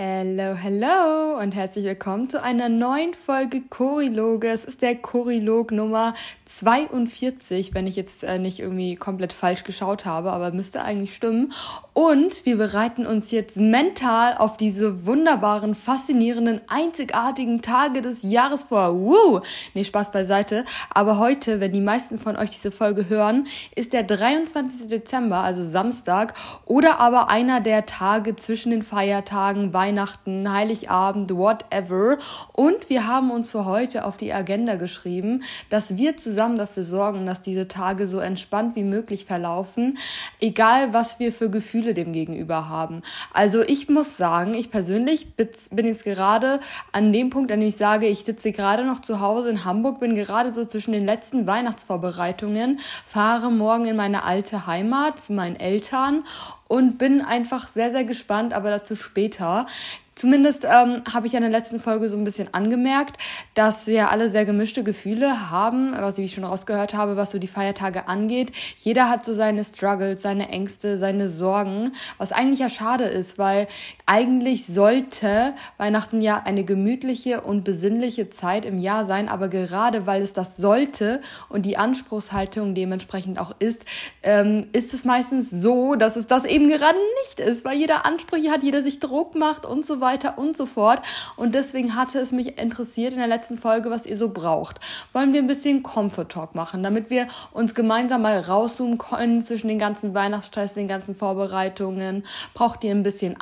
Hello, hello und herzlich willkommen zu einer neuen Folge Choriloge. Es ist der Chorilog Nummer 42, wenn ich jetzt äh, nicht irgendwie komplett falsch geschaut habe, aber müsste eigentlich stimmen. Und wir bereiten uns jetzt mental auf diese wunderbaren, faszinierenden, einzigartigen Tage des Jahres vor. Woo! Nee, Spaß beiseite. Aber heute, wenn die meisten von euch diese Folge hören, ist der 23. Dezember, also Samstag, oder aber einer der Tage zwischen den Feiertagen, Weihnachten, Heiligabend, whatever. Und wir haben uns für heute auf die Agenda geschrieben, dass wir zusammen dafür sorgen, dass diese Tage so entspannt wie möglich verlaufen, egal was wir für Gefühle dem gegenüber haben. Also ich muss sagen, ich persönlich bin jetzt gerade an dem Punkt, an dem ich sage, ich sitze gerade noch zu Hause in Hamburg, bin gerade so zwischen den letzten Weihnachtsvorbereitungen, fahre morgen in meine alte Heimat zu meinen Eltern und bin einfach sehr, sehr gespannt, aber dazu später. Zumindest ähm, habe ich ja in der letzten Folge so ein bisschen angemerkt, dass wir alle sehr gemischte Gefühle haben, was ich schon rausgehört habe, was so die Feiertage angeht. Jeder hat so seine Struggles, seine Ängste, seine Sorgen, was eigentlich ja schade ist, weil eigentlich sollte Weihnachten ja eine gemütliche und besinnliche Zeit im Jahr sein, aber gerade weil es das sollte und die Anspruchshaltung dementsprechend auch ist, ähm, ist es meistens so, dass es das eben gerade nicht ist, weil jeder Ansprüche hat, jeder sich Druck macht und so weiter und so fort. Und deswegen hatte es mich interessiert in der letzten Folge, was ihr so braucht. Wollen wir ein bisschen Comfort Talk machen, damit wir uns gemeinsam mal rauszoomen können zwischen den ganzen Weihnachtsstress, den ganzen Vorbereitungen. Braucht ihr ein bisschen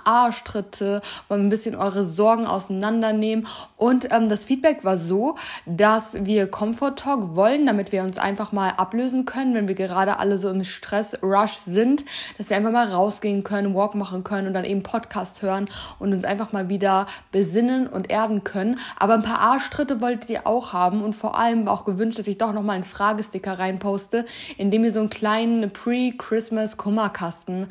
Arschtritte? Wollen ein bisschen eure Sorgen auseinandernehmen? Und ähm, das Feedback war so, dass wir Comfort Talk wollen, damit wir uns einfach mal ablösen können, wenn wir gerade alle so im Stress-Rush sind, dass wir einfach mal rausgehen können, Walk machen können und dann eben Podcast hören und uns einfach mal mal wieder besinnen und erden können. Aber ein paar Arschtritte wolltet ihr auch haben und vor allem auch gewünscht, dass ich doch nochmal einen Fragesticker reinposte, in dem ihr so einen kleinen Pre-Christmas-Kummerkasten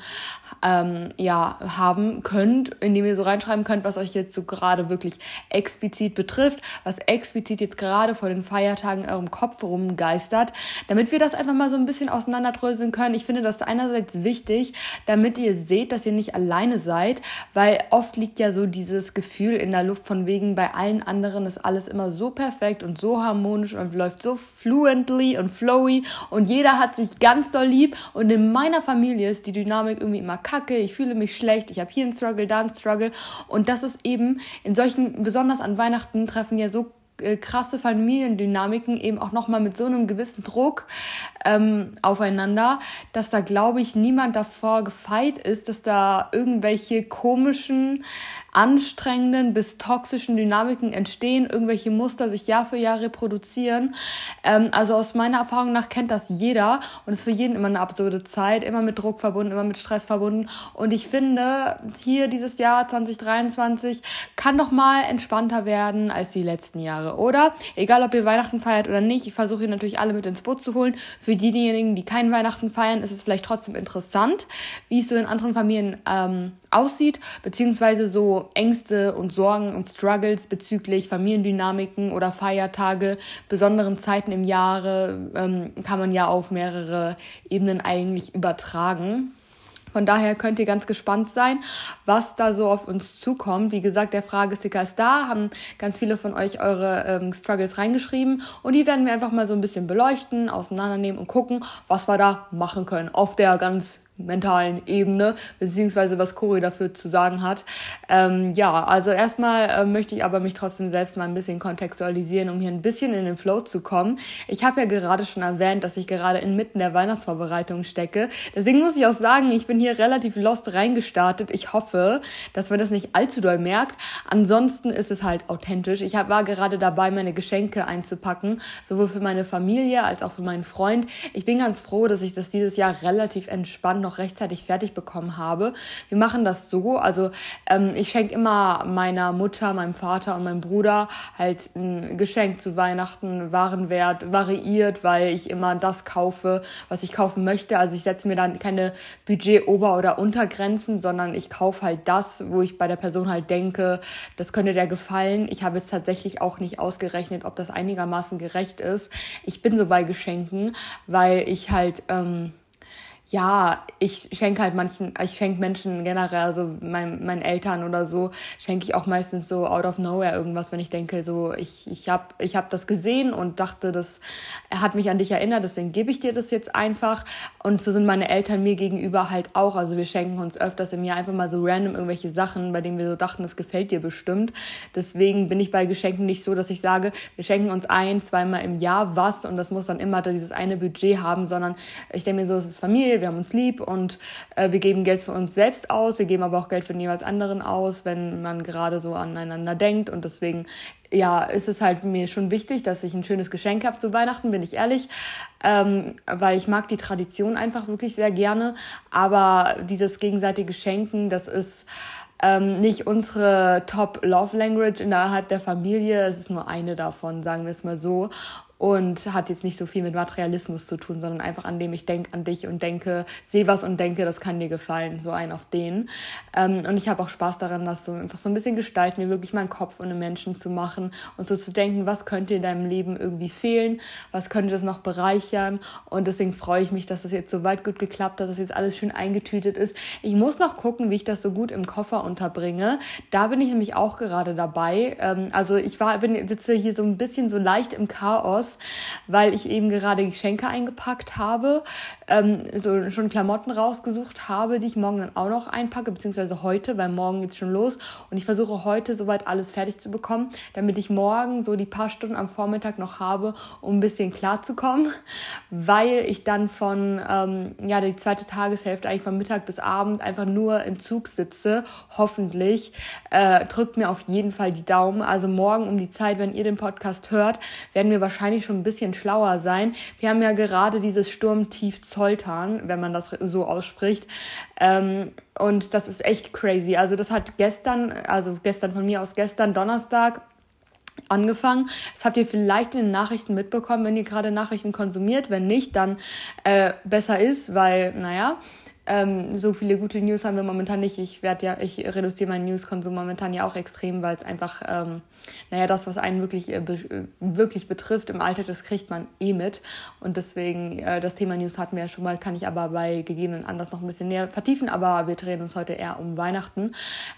ähm, ja, haben könnt, indem ihr so reinschreiben könnt, was euch jetzt so gerade wirklich explizit betrifft, was explizit jetzt gerade vor den Feiertagen in eurem Kopf rumgeistert, damit wir das einfach mal so ein bisschen auseinanderdröseln können. Ich finde das einerseits wichtig, damit ihr seht, dass ihr nicht alleine seid, weil oft liegt ja so dieses Gefühl in der Luft von wegen, bei allen anderen ist alles immer so perfekt und so harmonisch und läuft so fluently und flowy und jeder hat sich ganz doll lieb und in meiner Familie ist die Dynamik irgendwie immer kacke, ich fühle mich schlecht, ich habe hier einen Struggle, da einen Struggle. Und das ist eben in solchen, besonders an Weihnachten treffen ja so äh, krasse Familiendynamiken eben auch nochmal mit so einem gewissen Druck ähm, aufeinander, dass da, glaube ich, niemand davor gefeit ist, dass da irgendwelche komischen anstrengenden bis toxischen Dynamiken entstehen, irgendwelche Muster sich Jahr für Jahr reproduzieren. Ähm, also aus meiner Erfahrung nach kennt das jeder und ist für jeden immer eine absurde Zeit, immer mit Druck verbunden, immer mit Stress verbunden. Und ich finde, hier dieses Jahr 2023 kann doch mal entspannter werden als die letzten Jahre, oder? Egal, ob ihr Weihnachten feiert oder nicht, ich versuche natürlich alle mit ins Boot zu holen. Für diejenigen, die keinen Weihnachten feiern, ist es vielleicht trotzdem interessant, wie es so in anderen Familien ähm, aussieht, beziehungsweise so Ängste und Sorgen und Struggles bezüglich Familiendynamiken oder Feiertage, besonderen Zeiten im Jahre ähm, kann man ja auf mehrere Ebenen eigentlich übertragen. Von daher könnt ihr ganz gespannt sein, was da so auf uns zukommt. Wie gesagt, der Fragesticker ist da, haben ganz viele von euch eure ähm, Struggles reingeschrieben und die werden wir einfach mal so ein bisschen beleuchten, auseinandernehmen und gucken, was wir da machen können auf der ganz mentalen Ebene, beziehungsweise was Cory dafür zu sagen hat. Ähm, ja, also erstmal äh, möchte ich aber mich trotzdem selbst mal ein bisschen kontextualisieren, um hier ein bisschen in den Flow zu kommen. Ich habe ja gerade schon erwähnt, dass ich gerade inmitten der Weihnachtsvorbereitung stecke. Deswegen muss ich auch sagen, ich bin hier relativ lost reingestartet. Ich hoffe, dass man das nicht allzu doll merkt. Ansonsten ist es halt authentisch. Ich hab, war gerade dabei, meine Geschenke einzupacken, sowohl für meine Familie als auch für meinen Freund. Ich bin ganz froh, dass ich das dieses Jahr relativ entspannt noch rechtzeitig fertig bekommen habe. Wir machen das so, also ähm, ich schenke immer meiner Mutter, meinem Vater und meinem Bruder halt ein Geschenk zu Weihnachten. Warenwert variiert, weil ich immer das kaufe, was ich kaufen möchte. Also ich setze mir dann keine Budget-Ober- oder Untergrenzen, sondern ich kaufe halt das, wo ich bei der Person halt denke, das könnte der gefallen. Ich habe jetzt tatsächlich auch nicht ausgerechnet, ob das einigermaßen gerecht ist. Ich bin so bei Geschenken, weil ich halt ähm, ja, ich schenke halt manchen, ich schenke Menschen generell, also mein, meinen Eltern oder so, schenke ich auch meistens so out of nowhere irgendwas, wenn ich denke, so, ich, ich habe ich hab das gesehen und dachte, das hat mich an dich erinnert, deswegen gebe ich dir das jetzt einfach. Und so sind meine Eltern mir gegenüber halt auch. Also wir schenken uns öfters im Jahr einfach mal so random irgendwelche Sachen, bei denen wir so dachten, das gefällt dir bestimmt. Deswegen bin ich bei Geschenken nicht so, dass ich sage, wir schenken uns ein, zweimal im Jahr was und das muss dann immer dieses eine Budget haben, sondern ich denke mir so, es ist Familie, wir haben uns lieb und äh, wir geben Geld für uns selbst aus, wir geben aber auch Geld für den jeweils anderen aus, wenn man gerade so aneinander denkt. Und deswegen ja, ist es halt mir schon wichtig, dass ich ein schönes Geschenk habe. Zu Weihnachten, bin ich ehrlich, ähm, weil ich mag die Tradition einfach wirklich sehr gerne, aber dieses gegenseitige Schenken, das ist ähm, nicht unsere Top Love Language innerhalb der Familie. Es ist nur eine davon, sagen wir es mal so und hat jetzt nicht so viel mit Materialismus zu tun, sondern einfach an dem ich denke an dich und denke, sehe was und denke, das kann dir gefallen, so ein auf den. Ähm, und ich habe auch Spaß daran, das so einfach so ein bisschen gestalten, mir wirklich meinen Kopf und einen Menschen zu machen und so zu denken, was könnte in deinem Leben irgendwie fehlen, was könnte das noch bereichern und deswegen freue ich mich, dass das jetzt so weit gut geklappt hat, dass jetzt alles schön eingetütet ist. Ich muss noch gucken, wie ich das so gut im Koffer unterbringe. Da bin ich nämlich auch gerade dabei. Ähm, also ich war, bin, sitze hier so ein bisschen so leicht im Chaos aus, weil ich eben gerade Geschenke eingepackt habe, ähm, so schon Klamotten rausgesucht habe, die ich morgen dann auch noch einpacke, beziehungsweise heute, weil morgen geht's schon los. Und ich versuche heute soweit alles fertig zu bekommen, damit ich morgen so die paar Stunden am Vormittag noch habe, um ein bisschen klarzukommen, weil ich dann von, ähm, ja, die zweite Tageshälfte eigentlich von Mittag bis Abend einfach nur im Zug sitze, hoffentlich. Äh, drückt mir auf jeden Fall die Daumen. Also morgen um die Zeit, wenn ihr den Podcast hört, werden wir wahrscheinlich schon ein bisschen schlauer sein. Wir haben ja gerade dieses Sturmtief Zoltan, wenn man das so ausspricht. Ähm, und das ist echt crazy. Also das hat gestern, also gestern von mir aus gestern, Donnerstag, angefangen. Das habt ihr vielleicht in den Nachrichten mitbekommen, wenn ihr gerade Nachrichten konsumiert. Wenn nicht, dann äh, besser ist, weil, naja, ähm, so viele gute News haben wir momentan nicht. Ich werde ja, ich reduziere meinen Newskonsum momentan ja auch extrem, weil es einfach, ähm, naja, das, was einen wirklich, äh, be wirklich betrifft im Alter, das kriegt man eh mit. Und deswegen, äh, das Thema News hatten wir ja schon mal, kann ich aber bei gegebenen Anlass noch ein bisschen näher vertiefen, aber wir drehen uns heute eher um Weihnachten.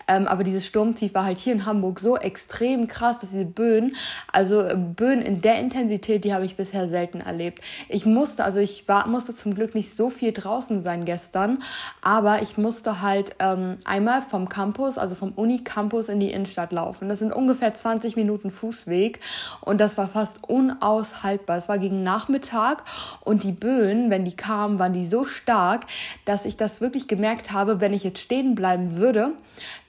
Ähm, aber dieses Sturmtief war halt hier in Hamburg so extrem krass, dass diese Böen, also äh, Böen in der Intensität, die habe ich bisher selten erlebt. Ich musste, also ich war, musste zum Glück nicht so viel draußen sein gestern, aber ich musste halt ähm, einmal vom Campus, also vom Uni-Campus in die Innenstadt laufen. Das sind ungefähr 20 Minuten Fußweg und das war fast unaushaltbar. Es war gegen Nachmittag und die Böen, wenn die kamen, waren die so stark, dass ich das wirklich gemerkt habe, wenn ich jetzt stehen bleiben würde,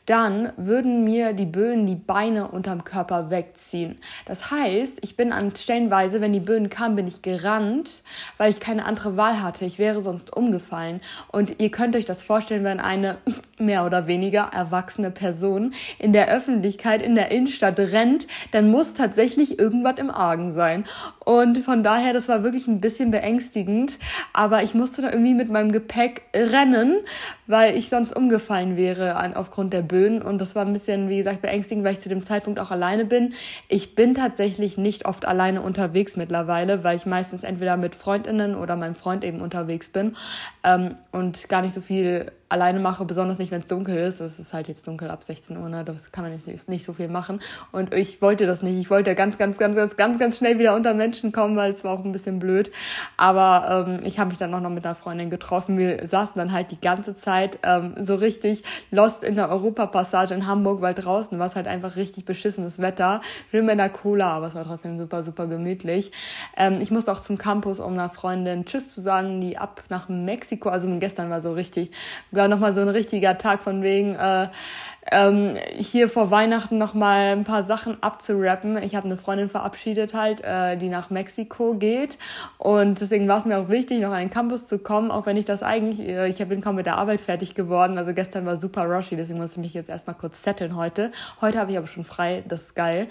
dann würden mir die Böen die Beine unterm Körper wegziehen. Das heißt, ich bin an stellenweise, wenn die Böen kamen, bin ich gerannt, weil ich keine andere Wahl hatte. Ich wäre sonst umgefallen. Und ihr könnt euch das vorstellen, wenn eine mehr oder weniger erwachsene Person in der Öffentlichkeit in der Innenstadt rennt, dann muss tatsächlich irgendwas im Argen sein. Und von daher, das war wirklich ein bisschen beängstigend. Aber ich musste da irgendwie mit meinem Gepäck rennen, weil ich sonst umgefallen wäre aufgrund der Böen. Und das war ein bisschen, wie gesagt, beängstigend, weil ich zu dem Zeitpunkt auch alleine bin. Ich bin tatsächlich nicht oft alleine unterwegs mittlerweile, weil ich meistens entweder mit Freundinnen oder meinem Freund eben unterwegs bin ähm, und gar nicht so viel alleine mache, besonders nicht, wenn es dunkel ist. Es ist halt jetzt dunkel ab 16 Uhr, ne? das kann man nicht, nicht so viel machen. Und ich wollte das nicht. Ich wollte ganz, ganz, ganz, ganz, ganz, ganz schnell wieder unter Menschen kommen, weil es war auch ein bisschen blöd. Aber ähm, ich habe mich dann auch noch mit einer Freundin getroffen. Wir saßen dann halt die ganze Zeit ähm, so richtig lost in der Europapassage in Hamburg, weil draußen war es halt einfach richtig beschissenes Wetter. Schön mit einer Cola, aber es war trotzdem super, super gemütlich. Ähm, ich musste auch zum Campus, um einer Freundin Tschüss zu sagen, die ab nach Mexiko, also gestern war so richtig war nochmal so ein richtiger Tag von wegen, äh, ähm, hier vor Weihnachten nochmal ein paar Sachen abzurappen. Ich habe eine Freundin verabschiedet halt, äh, die nach Mexiko geht. Und deswegen war es mir auch wichtig, noch an den Campus zu kommen, auch wenn ich das eigentlich, äh, ich bin kaum mit der Arbeit fertig geworden. Also gestern war super rushy, deswegen muss ich mich jetzt erstmal kurz setteln heute. Heute habe ich aber schon frei, das ist geil.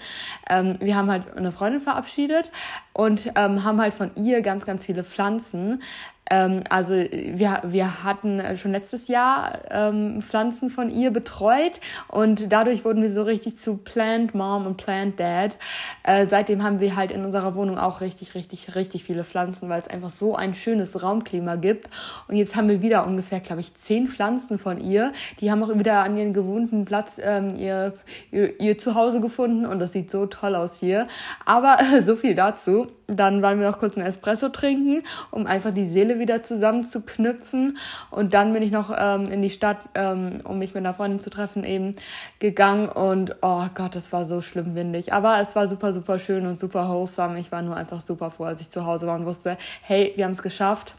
Ähm, wir haben halt eine Freundin verabschiedet und ähm, haben halt von ihr ganz, ganz viele Pflanzen Ähm, also wir, wir hatten schon letztes Jahr ähm, Pflanzen von ihr betreut und dadurch wurden wir so richtig zu Plant Mom und Plant Dad. Äh, seitdem haben wir halt in unserer Wohnung auch richtig, richtig, richtig viele Pflanzen, weil es einfach so ein schönes Raumklima gibt. Und jetzt haben wir wieder ungefähr, glaube ich, zehn Pflanzen von ihr. Die haben auch wieder an ihren gewohnten Platz ähm, ihr, ihr, ihr Zuhause gefunden und das sieht so toll aus hier. Aber äh, so viel dazu. Dann waren wir noch kurz einen Espresso trinken, um einfach die Seele wieder zusammenzuknüpfen. Und dann bin ich noch ähm, in die Stadt, ähm, um mich mit einer Freundin zu treffen, eben gegangen. Und oh Gott, es war so schlimm windig. Aber es war super, super schön und super wholesome. Ich war nur einfach super froh, als ich zu Hause war und wusste, hey, wir haben es geschafft.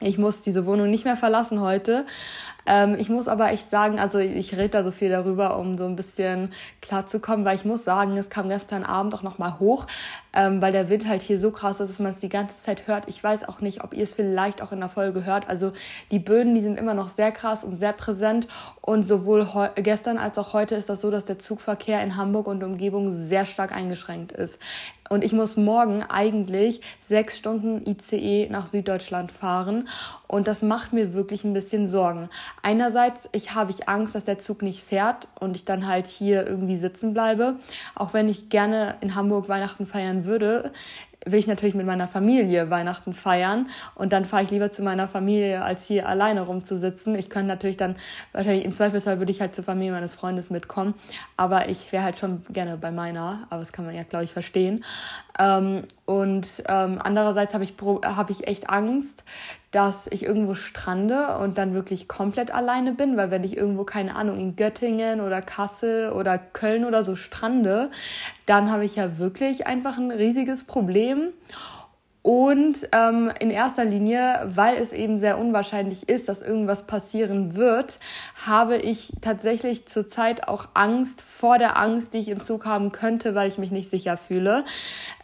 Ich muss diese Wohnung nicht mehr verlassen heute. Ähm, ich muss aber echt sagen, also ich rede da so viel darüber, um so ein bisschen klarzukommen, weil ich muss sagen, es kam gestern Abend auch nochmal hoch, ähm, weil der Wind halt hier so krass ist, dass man es die ganze Zeit hört. Ich weiß auch nicht, ob ihr es vielleicht auch in der Folge hört. Also die Böden, die sind immer noch sehr krass und sehr präsent und sowohl gestern als auch heute ist das so, dass der Zugverkehr in Hamburg und Umgebung sehr stark eingeschränkt ist. Und ich muss morgen eigentlich sechs Stunden ICE nach Süddeutschland fahren. Und das macht mir wirklich ein bisschen Sorgen. Einerseits ich habe ich Angst, dass der Zug nicht fährt und ich dann halt hier irgendwie sitzen bleibe. Auch wenn ich gerne in Hamburg Weihnachten feiern würde, will ich natürlich mit meiner Familie Weihnachten feiern und dann fahre ich lieber zu meiner Familie, als hier alleine rumzusitzen. Ich könnte natürlich dann, wahrscheinlich im Zweifelsfall würde ich halt zur Familie meines Freundes mitkommen, aber ich wäre halt schon gerne bei meiner, aber das kann man ja, glaube ich, verstehen. Ähm, und ähm, andererseits habe ich, hab ich echt Angst, dass ich irgendwo strande und dann wirklich komplett alleine bin, weil wenn ich irgendwo, keine Ahnung, in Göttingen oder Kassel oder Köln oder so strande, dann habe ich ja wirklich einfach ein riesiges Problem. Und ähm, in erster Linie, weil es eben sehr unwahrscheinlich ist, dass irgendwas passieren wird, habe ich tatsächlich zurzeit auch Angst vor der Angst, die ich im Zug haben könnte, weil ich mich nicht sicher fühle.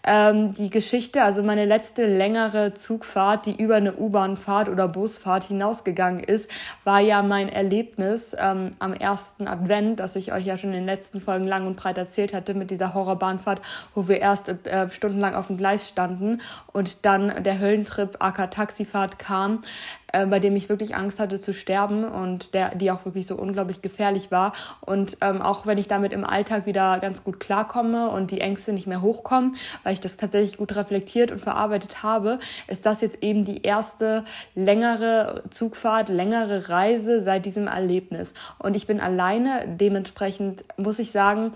Ähm, die Geschichte, also meine letzte längere Zugfahrt, die über eine U-Bahnfahrt oder Busfahrt hinausgegangen ist, war ja mein Erlebnis ähm, am ersten Advent, das ich euch ja schon in den letzten Folgen lang und breit erzählt hatte mit dieser Horrorbahnfahrt, wo wir erst äh, stundenlang auf dem Gleis standen und dann der Höllentrip AK Taxifahrt kam äh, bei dem ich wirklich Angst hatte zu sterben und der, die auch wirklich so unglaublich gefährlich war. Und ähm, auch wenn ich damit im Alltag wieder ganz gut klarkomme und die Ängste nicht mehr hochkommen, weil ich das tatsächlich gut reflektiert und verarbeitet habe, ist das jetzt eben die erste längere Zugfahrt, längere Reise seit diesem Erlebnis. Und ich bin alleine, dementsprechend muss ich sagen,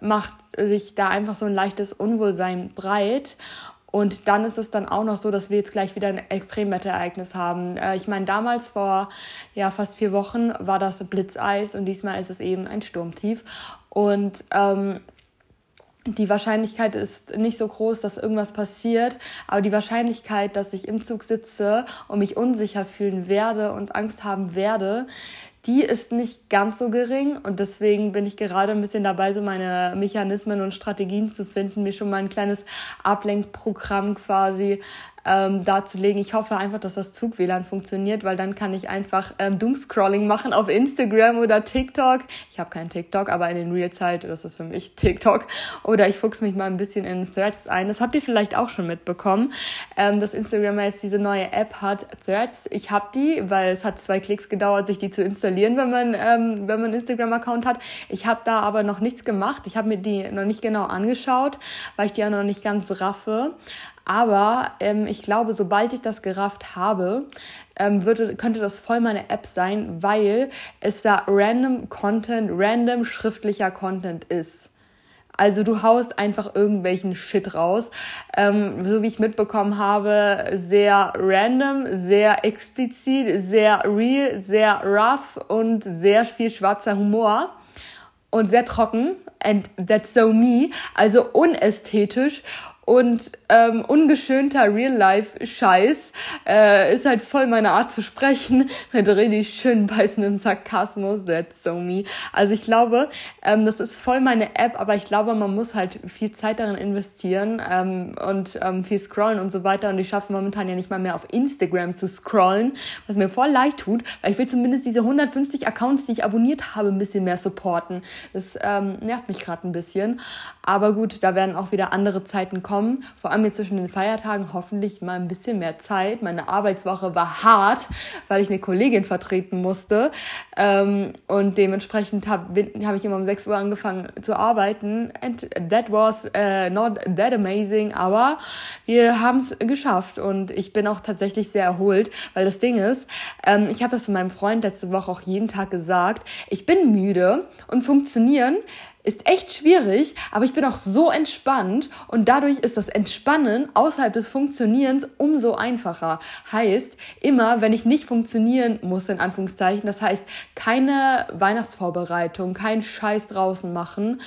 macht sich da einfach so ein leichtes Unwohlsein breit. Und dann ist es dann auch noch so, dass wir jetzt gleich wieder ein Extremwetterereignis haben. Äh, ich meine, damals vor ja, fast vier Wochen war das Blitzeis und diesmal ist es eben ein Sturmtief. Und ähm, die Wahrscheinlichkeit ist nicht so groß, dass irgendwas passiert, aber die Wahrscheinlichkeit, dass ich im Zug sitze und mich unsicher fühlen werde und Angst haben werde, die ist nicht ganz so gering und deswegen bin ich gerade ein bisschen dabei, so meine Mechanismen und Strategien zu finden, mir schon mal ein kleines Ablenkprogramm quasi ähm, darzulegen. Ich hoffe einfach, dass das Zug-WLAN funktioniert, weil dann kann ich einfach ähm, Doomscrolling machen auf Instagram oder TikTok. Ich habe keinen TikTok, aber in den Reels halt, das ist für mich TikTok. Oder ich fuchs mich mal ein bisschen in Threads ein. Das habt ihr vielleicht auch schon mitbekommen, ähm, dass Instagram jetzt diese neue App hat, Threads. Ich habe die, weil es hat zwei Klicks gedauert, sich die zu installieren, wenn man, ähm, wenn man einen Instagram-Account hat. Ich habe da aber noch nichts gemacht. Ich habe mir die noch nicht genau angeschaut, weil ich die ja noch nicht ganz raffe. Aber ähm, ich glaube, sobald ich das gerafft habe, ähm, würde, könnte das voll meine App sein, weil es da random Content, random schriftlicher Content ist. Also du haust einfach irgendwelchen Shit raus. Ähm, so wie ich mitbekommen habe, sehr random, sehr explizit, sehr real, sehr rough und sehr viel schwarzer Humor und sehr trocken. And that's so me. Also unästhetisch und ähm, ungeschönter Real-Life-Scheiß äh, ist halt voll meine Art zu sprechen mit richtig schön beißendem Sarkasmus, that's so me. Also ich glaube, ähm, das ist voll meine App, aber ich glaube, man muss halt viel Zeit darin investieren ähm, und ähm, viel scrollen und so weiter und ich schaffe es momentan ja nicht mal mehr auf Instagram zu scrollen, was mir voll leid tut, weil ich will zumindest diese 150 Accounts, die ich abonniert habe, ein bisschen mehr supporten. Das ähm, nervt mich gerade ein bisschen, aber gut, da werden auch wieder andere Zeiten kommen bekommen, vor allem jetzt zwischen den Feiertagen, hoffentlich mal ein bisschen mehr Zeit. Meine Arbeitswoche war hart, weil ich eine Kollegin vertreten musste. Ähm, und dementsprechend habe hab ich immer um 6 Uhr angefangen zu arbeiten. And that was uh, not that amazing, aber wir haben es geschafft und ich bin auch tatsächlich sehr erholt, weil das Ding ist, ähm, ich habe das zu meinem Freund letzte Woche auch jeden Tag gesagt, ich bin müde und funktionieren ist echt schwierig, aber ich bin auch so entspannt und dadurch ist das Entspannen außerhalb des Funktionierens umso einfacher. Heißt, immer wenn ich nicht funktionieren muss, in Anführungszeichen, das heißt keine Weihnachtsvorbereitung, kein Scheiß draußen machen,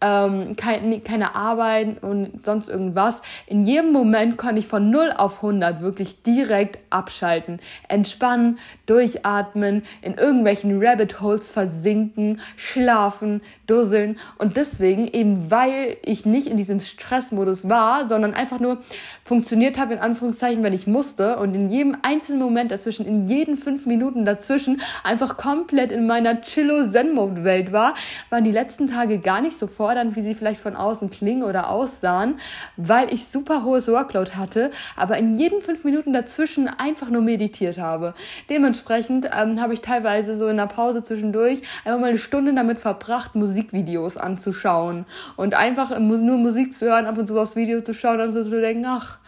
ähm, kein, keine Arbeit und sonst irgendwas. In jedem Moment konnte ich von 0 auf 100 wirklich direkt abschalten, entspannen, durchatmen, in irgendwelchen Rabbit Holes versinken, schlafen, dusseln. Und deswegen eben weil ich nicht in diesem Stressmodus war, sondern einfach nur funktioniert habe in Anführungszeichen, wenn ich musste und in jedem einzelnen Moment dazwischen, in jeden fünf Minuten dazwischen einfach komplett in meiner Chillo-Zen-Mode-Welt war, waren die letzten Tage gar nicht so vor fordernd, wie sie vielleicht von außen klingen oder aussahen, weil ich super hohes Workload hatte, aber in jeden fünf Minuten dazwischen einfach nur meditiert habe. Dementsprechend ähm, habe ich teilweise so in der Pause zwischendurch einfach mal eine Stunde damit verbracht, Musikvideos anzuschauen und einfach nur Musik zu hören, ab und zu aufs Video zu schauen und so zu denken, ach,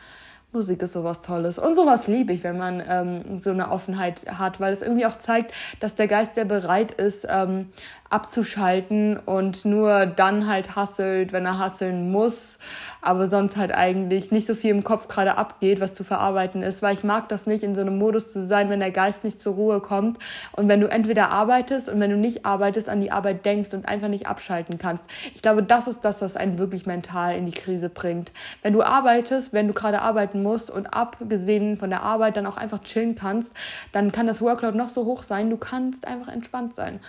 Musik ist sowas Tolles. Und sowas liebe ich, wenn man ähm, so eine Offenheit hat, weil es irgendwie auch zeigt, dass der Geist, der bereit ist, ähm, abzuschalten und nur dann halt hasselt, wenn er hasseln muss, aber sonst halt eigentlich nicht so viel im Kopf gerade abgeht, was zu verarbeiten ist, weil ich mag das nicht, in so einem Modus zu sein, wenn der Geist nicht zur Ruhe kommt und wenn du entweder arbeitest und wenn du nicht arbeitest, an die Arbeit denkst und einfach nicht abschalten kannst. Ich glaube, das ist das, was einen wirklich mental in die Krise bringt. Wenn du arbeitest, wenn du gerade arbeiten musst und abgesehen von der Arbeit dann auch einfach chillen kannst, dann kann das Workload noch so hoch sein, du kannst einfach entspannt sein.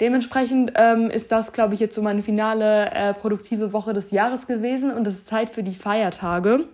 Dementsprechend ähm, ist das, glaube ich, jetzt so meine finale äh, produktive Woche des Jahres gewesen und es ist Zeit für die Feiertage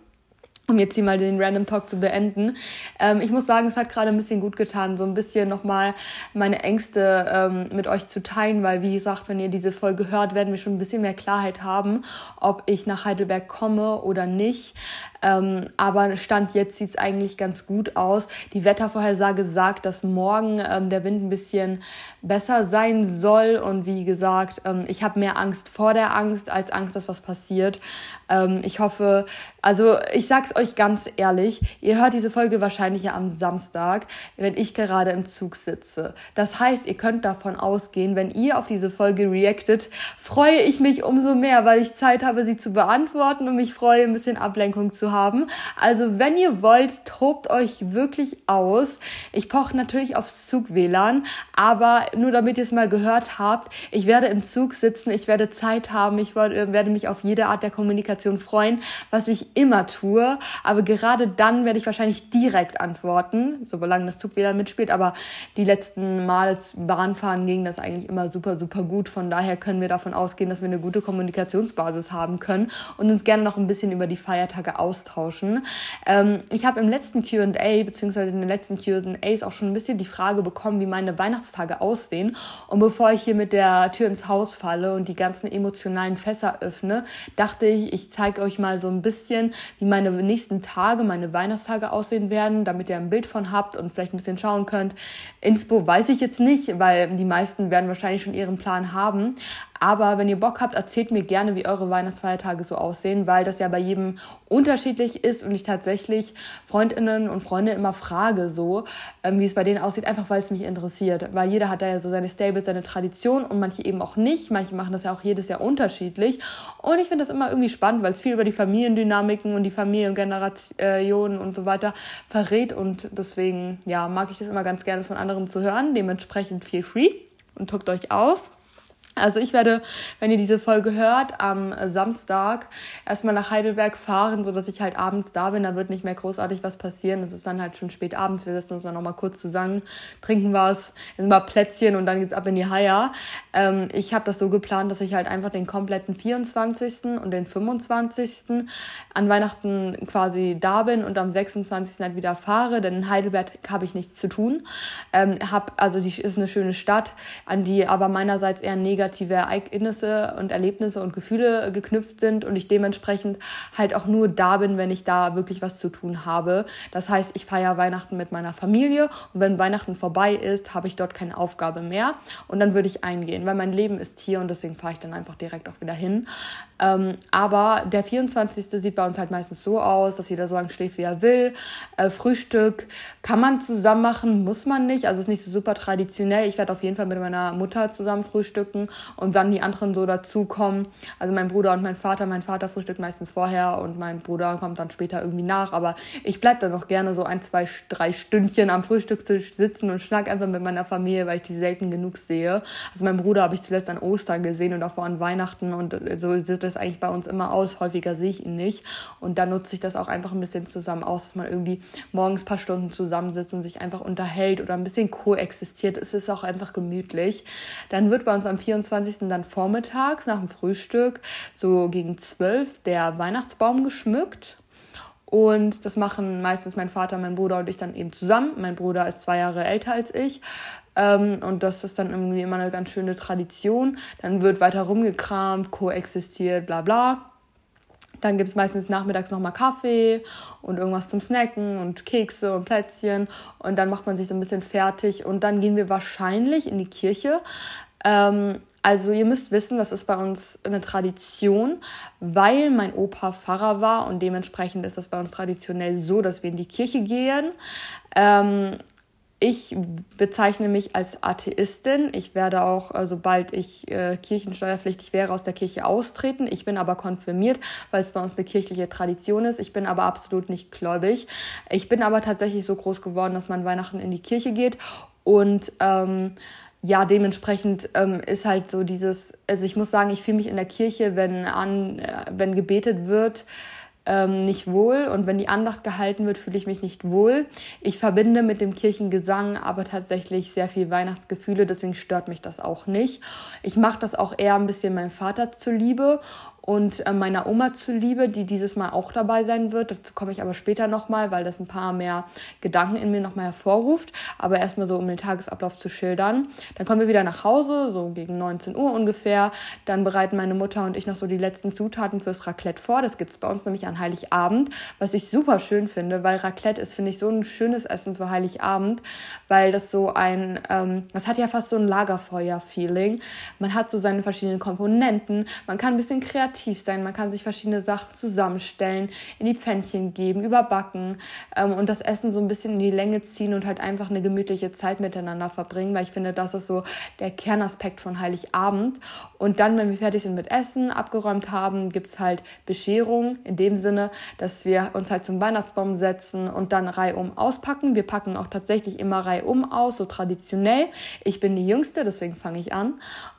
um jetzt hier mal den Random Talk zu beenden. Ähm, ich muss sagen, es hat gerade ein bisschen gut getan, so ein bisschen nochmal meine Ängste ähm, mit euch zu teilen, weil wie gesagt, wenn ihr diese Folge hört, werden wir schon ein bisschen mehr Klarheit haben, ob ich nach Heidelberg komme oder nicht. Ähm, aber Stand jetzt sieht es eigentlich ganz gut aus. Die Wettervorhersage sagt, dass morgen ähm, der Wind ein bisschen besser sein soll. Und wie gesagt, ähm, ich habe mehr Angst vor der Angst als Angst, dass was passiert. Ähm, ich hoffe, also ich sag's euch ganz ehrlich, ihr hört diese Folge wahrscheinlich ja am Samstag, wenn ich gerade im Zug sitze. Das heißt, ihr könnt davon ausgehen, wenn ihr auf diese Folge reactet, freue ich mich umso mehr, weil ich Zeit habe, sie zu beantworten und mich freue, ein bisschen Ablenkung zu haben. Also wenn ihr wollt, tobt euch wirklich aus. Ich poche natürlich aufs Zug-WLAN, aber nur damit ihr es mal gehört habt, ich werde im Zug sitzen, ich werde Zeit haben, ich werde mich auf jede Art der Kommunikation freuen, was ich immer tue. Aber gerade dann werde ich wahrscheinlich direkt antworten, solange das Zug-WLAN mitspielt. Aber die letzten Male Bahnfahren ging das eigentlich immer super, super gut. Von daher können wir davon ausgehen, dass wir eine gute Kommunikationsbasis haben können und uns gerne noch ein bisschen über die Feiertage aus austauschen. Ähm, ich habe im letzten QA, beziehungsweise in den letzten QAs auch schon ein bisschen die Frage bekommen, wie meine Weihnachtstage aussehen. Und bevor ich hier mit der Tür ins Haus falle und die ganzen emotionalen Fässer öffne, dachte ich, ich zeige euch mal so ein bisschen, wie meine nächsten Tage, meine Weihnachtstage aussehen werden, damit ihr ein Bild von habt und vielleicht ein bisschen schauen könnt. Inspo weiß ich jetzt nicht, weil die meisten werden wahrscheinlich schon ihren Plan haben. Aber wenn ihr Bock habt, erzählt mir gerne, wie eure Weihnachtsfeiertage so aussehen, weil das ja bei jedem unterschiedlich ist und ich tatsächlich Freundinnen und Freunde immer frage, so ähm, wie es bei denen aussieht, einfach weil es mich interessiert. Weil jeder hat da ja so seine Stables, seine Tradition und manche eben auch nicht. Manche machen das ja auch jedes Jahr unterschiedlich. Und ich finde das immer irgendwie spannend, weil es viel über die Familiendynamiken und die Familiengenerationen und so weiter verrät. Und deswegen, ja, mag ich das immer ganz gerne von anderen zu hören. Dementsprechend feel free und guckt euch aus. Also ich werde, wenn ihr diese Folge hört, am Samstag erstmal nach Heidelberg fahren, so dass ich halt abends da bin. Da wird nicht mehr großartig was passieren. Es ist dann halt schon spät abends. Wir setzen uns dann nochmal kurz zusammen, trinken was, essen mal Plätzchen und dann geht's ab in die Haia. Ähm, ich habe das so geplant, dass ich halt einfach den kompletten 24. und den 25. an Weihnachten quasi da bin und am 26. halt wieder fahre. Denn in Heidelberg habe ich nichts zu tun. Ähm, hab, also die ist eine schöne Stadt, an die aber meinerseits eher negativ negative Ereignisse und Erlebnisse und Gefühle geknüpft sind und ich dementsprechend halt auch nur da bin, wenn ich da wirklich was zu tun habe. Das heißt, ich feiere Weihnachten mit meiner Familie und wenn Weihnachten vorbei ist, habe ich dort keine Aufgabe mehr und dann würde ich eingehen, weil mein Leben ist hier und deswegen fahre ich dann einfach direkt auch wieder hin. Ähm, aber der 24. sieht bei uns halt meistens so aus, dass jeder so lange schläft, wie er will. Äh, Frühstück kann man zusammen machen, muss man nicht. Also ist nicht so super traditionell. Ich werde auf jeden Fall mit meiner Mutter zusammen frühstücken und wann die anderen so dazukommen. Also mein Bruder und mein Vater. Mein Vater frühstückt meistens vorher und mein Bruder kommt dann später irgendwie nach. Aber ich bleibe dann auch gerne so ein, zwei, drei Stündchen am Frühstückstisch sitzen und schnack einfach mit meiner Familie, weil ich die selten genug sehe. Also mein Bruder habe ich zuletzt an Ostern gesehen und auch vor an Weihnachten und so sieht das eigentlich bei uns immer aus. Häufiger sehe ich ihn nicht. Und dann nutze ich das auch einfach ein bisschen zusammen aus, dass man irgendwie morgens ein paar Stunden zusammensitzt und sich einfach unterhält oder ein bisschen koexistiert. Es ist auch einfach gemütlich. Dann wird bei uns am 24. dann vormittags nach dem Frühstück so gegen 12 der Weihnachtsbaum geschmückt. Und das machen meistens mein Vater, mein Bruder und ich dann eben zusammen. Mein Bruder ist zwei Jahre älter als ich. Ähm, und das ist dann irgendwie immer eine ganz schöne Tradition. Dann wird weiter rumgekramt, koexistiert, bla bla. Dann gibt es meistens nachmittags nochmal Kaffee und irgendwas zum Snacken und Kekse und Plätzchen. Und dann macht man sich so ein bisschen fertig. Und dann gehen wir wahrscheinlich in die Kirche. Ähm, also ihr müsst wissen, das ist bei uns eine Tradition, weil mein Opa Pfarrer war und dementsprechend ist das bei uns traditionell so, dass wir in die Kirche gehen. Ähm, ich bezeichne mich als Atheistin. Ich werde auch, äh, sobald ich äh, kirchensteuerpflichtig wäre, aus der Kirche austreten. Ich bin aber konfirmiert, weil es bei uns eine kirchliche Tradition ist. Ich bin aber absolut nicht gläubig. Ich bin aber tatsächlich so groß geworden, dass man Weihnachten in die Kirche geht und ähm, ja, dementsprechend ähm, ist halt so dieses, also ich muss sagen, ich fühle mich in der Kirche, wenn an, äh, wenn gebetet wird, ähm, nicht wohl und wenn die Andacht gehalten wird, fühle ich mich nicht wohl. Ich verbinde mit dem Kirchengesang aber tatsächlich sehr viel Weihnachtsgefühle, deswegen stört mich das auch nicht. Ich mache das auch eher ein bisschen meinem Vater zuliebe und äh, meiner Oma zuliebe, die dieses Mal auch dabei sein wird. Dazu komme ich aber später nochmal, weil das ein paar mehr Gedanken in mir nochmal hervorruft. Aber erstmal so, um den Tagesablauf zu schildern. Dann kommen wir wieder nach Hause, so gegen 19 Uhr ungefähr. Dann bereiten meine Mutter und ich noch so die letzten Zutaten fürs Raclette vor. Das gibt es bei uns nämlich an Heiligabend, was ich super schön finde, weil Raclette ist, finde ich, so ein schönes Essen für Heiligabend, weil das so ein, ähm, das hat ja fast so ein Lagerfeuer-Feeling. Man hat so seine verschiedenen Komponenten, man kann ein bisschen kreativ kreativ sein. Man kann sich verschiedene Sachen zusammenstellen, in die Pfännchen geben, überbacken ähm, und das Essen so ein bisschen in die Länge ziehen und halt einfach eine gemütliche Zeit miteinander verbringen, weil ich finde, das ist so der Kernaspekt von Heiligabend. Und dann, wenn wir fertig sind mit Essen, abgeräumt haben, gibt es halt Bescherung in dem Sinne, dass wir uns halt zum Weihnachtsbaum setzen und dann reihum auspacken. Wir packen auch tatsächlich immer reihum aus, so traditionell. Ich bin die Jüngste, deswegen fange ich an.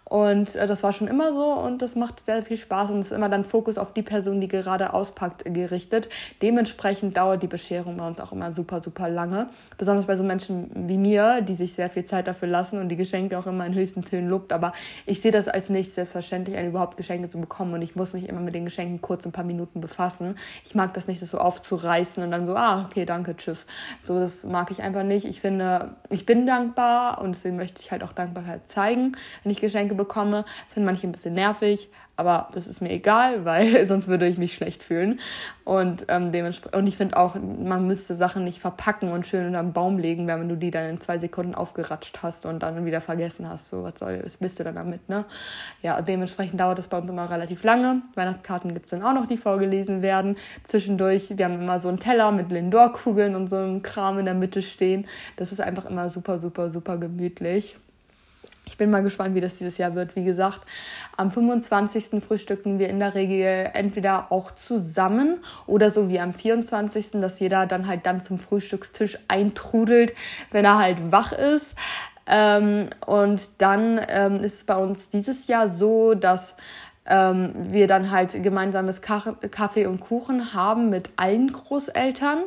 Und äh, das war schon immer so und das macht sehr viel Spaß und ist immer dann Fokus auf die Person, die gerade auspackt, gerichtet. Dementsprechend dauert die Bescherung bei uns auch immer super, super lange. Besonders bei so Menschen wie mir, die sich sehr viel Zeit dafür lassen und die Geschenke auch immer in höchsten Tönen lobt. Aber ich sehe das als nicht selbstverständlich, überhaupt Geschenke zu bekommen und ich muss mich immer mit den Geschenken kurz ein paar Minuten befassen. Ich mag das nicht, das so aufzureißen und dann so, ah, okay, danke, tschüss. So, das mag ich einfach nicht. Ich finde, ich bin dankbar und deswegen möchte ich halt auch Dankbarkeit zeigen, wenn ich Geschenke bekomme. Das finden manche ein bisschen nervig, aber das ist mir egal, weil sonst würde ich mich schlecht fühlen. Und, ähm, dementsprechend, und ich finde auch, man müsste Sachen nicht verpacken und schön unter den Baum legen, wenn du die dann in zwei Sekunden aufgeratscht hast und dann wieder vergessen hast. So, was soll, was bist du dann damit, ne? Ja, dementsprechend dauert das bei uns immer relativ lange. Weihnachtskarten gibt es dann auch noch, die vorgelesen werden. Zwischendurch, wir haben immer so einen Teller mit Lindor-Kugeln und so einem Kram in der Mitte stehen. Das ist einfach immer super, super, super gemütlich. Ich bin mal gespannt, wie das dieses Jahr wird. Wie gesagt, am 25. frühstücken wir in der Regel entweder auch zusammen oder so wie am 24., dass jeder dann halt dann zum Frühstückstisch eintrudelt, wenn er halt wach ist. Ähm, und dann ähm, ist es bei uns dieses Jahr so, dass ähm, wir dann halt gemeinsames Kaffee und Kuchen haben mit allen Großeltern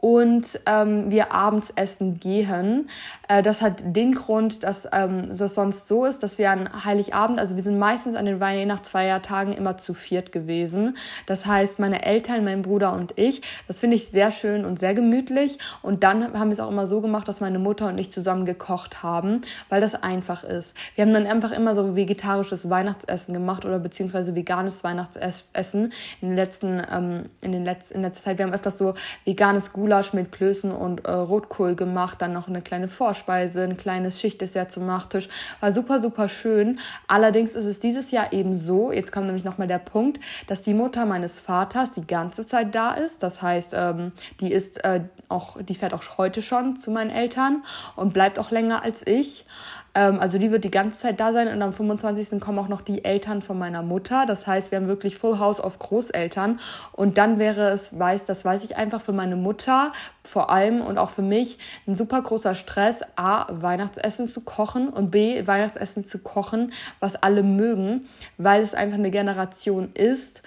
und ähm, wir abends essen gehen. Äh, das hat den Grund, dass ähm, sonst so ist, dass wir an Heiligabend, also wir sind meistens an den Weihnachtsfeiertagen immer zu viert gewesen. Das heißt, meine Eltern, mein Bruder und ich. Das finde ich sehr schön und sehr gemütlich. Und dann haben wir es auch immer so gemacht, dass meine Mutter und ich zusammen gekocht haben, weil das einfach ist. Wir haben dann einfach immer so vegetarisches Weihnachtsessen gemacht oder beziehungsweise veganes Weihnachtsessen in den letzten, ähm, in den letzten, in letzter Zeit. Wir haben öfters so veganes Gut Gulasch mit Klößen und äh, Rotkohl gemacht, dann noch eine kleine Vorspeise, ein kleines Schichtdessert zum Nachtisch. War super, super schön. Allerdings ist es dieses Jahr eben so, jetzt kommt nämlich nochmal der Punkt, dass die Mutter meines Vaters die ganze Zeit da ist. Das heißt, ähm, die ist äh, auch, die fährt auch heute schon zu meinen Eltern und bleibt auch länger als ich. Ähm, also die wird die ganze Zeit da sein und am 25. kommen auch noch die Eltern von meiner Mutter. Das heißt, wir haben wirklich Full House auf Großeltern. Und dann wäre es, weiß, das weiß ich einfach für meine Mutter vor allem und auch für mich ein super großer Stress, A, Weihnachtsessen zu kochen und B, Weihnachtsessen zu kochen, was alle mögen, weil es einfach eine Generation ist,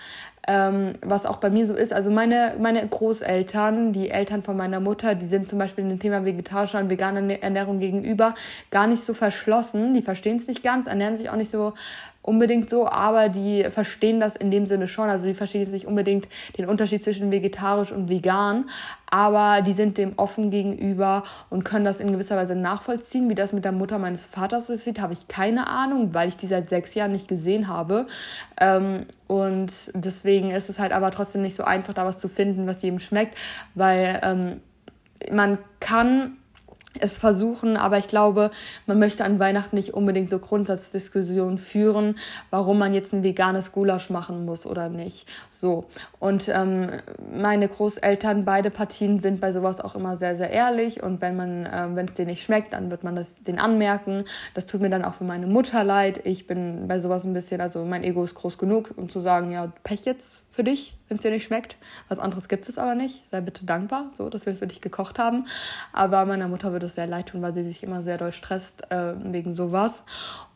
ähm, was auch bei mir so ist. Also meine, meine Großeltern, die Eltern von meiner Mutter, die sind zum Beispiel dem Thema vegetarischer und veganer Ernährung gegenüber gar nicht so verschlossen. Die verstehen es nicht ganz, ernähren sich auch nicht so unbedingt so, aber die verstehen das in dem Sinne schon. Also die verstehen jetzt nicht unbedingt den Unterschied zwischen vegetarisch und vegan, aber die sind dem offen gegenüber und können das in gewisser Weise nachvollziehen. Wie das mit der Mutter meines Vaters aussieht, habe ich keine Ahnung, weil ich die seit sechs Jahren nicht gesehen habe. Ähm, und deswegen ist es halt aber trotzdem nicht so einfach, da was zu finden, was jedem schmeckt, weil ähm, man kann es versuchen, aber ich glaube, man möchte an Weihnachten nicht unbedingt so Grundsatzdiskussionen führen, warum man jetzt ein veganes Gulasch machen muss oder nicht. So. Und ähm, meine Großeltern, beide Partien sind bei sowas auch immer sehr, sehr ehrlich und wenn man, ähm, wenn es denen nicht schmeckt, dann wird man das den anmerken. Das tut mir dann auch für meine Mutter leid. Ich bin bei sowas ein bisschen, also mein Ego ist groß genug, um zu sagen, ja, Pech jetzt für dich wenn es dir nicht schmeckt. Was anderes gibt es aber nicht. Sei bitte dankbar, so, dass wir für dich gekocht haben. Aber meiner Mutter würde es sehr leid tun, weil sie sich immer sehr doll stresst äh, wegen sowas.